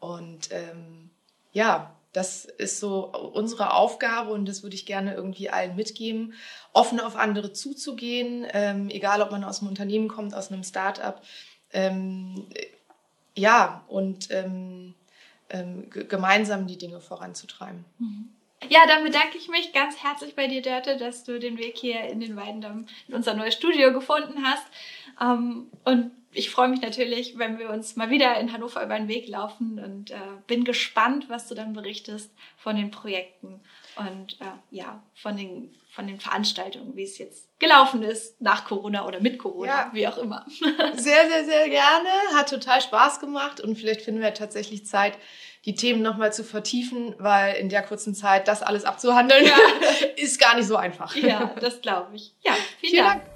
Und ähm, ja, das ist so unsere Aufgabe und das würde ich gerne irgendwie allen mitgeben, offen auf andere zuzugehen, ähm, egal ob man aus einem Unternehmen kommt, aus einem Start-up. Ähm, ja, und ähm, ähm, gemeinsam die Dinge voranzutreiben. Mhm. Ja, dann bedanke ich mich ganz herzlich bei dir, Dörte, dass du den Weg hier in den Weidendamm, in unser neues Studio gefunden hast. Ähm, und ich freue mich natürlich, wenn wir uns mal wieder in Hannover über den Weg laufen und äh, bin gespannt, was du dann berichtest von den Projekten und äh, ja, von den, von den Veranstaltungen, wie es jetzt gelaufen ist, nach Corona oder mit Corona, ja. wie auch immer. Sehr, sehr, sehr gerne. Hat total Spaß gemacht und vielleicht finden wir tatsächlich Zeit, die Themen nochmal zu vertiefen, weil in der kurzen Zeit das alles abzuhandeln, ja. ist gar nicht so einfach. Ja, das glaube ich. Ja, vielen, vielen Dank. Dank.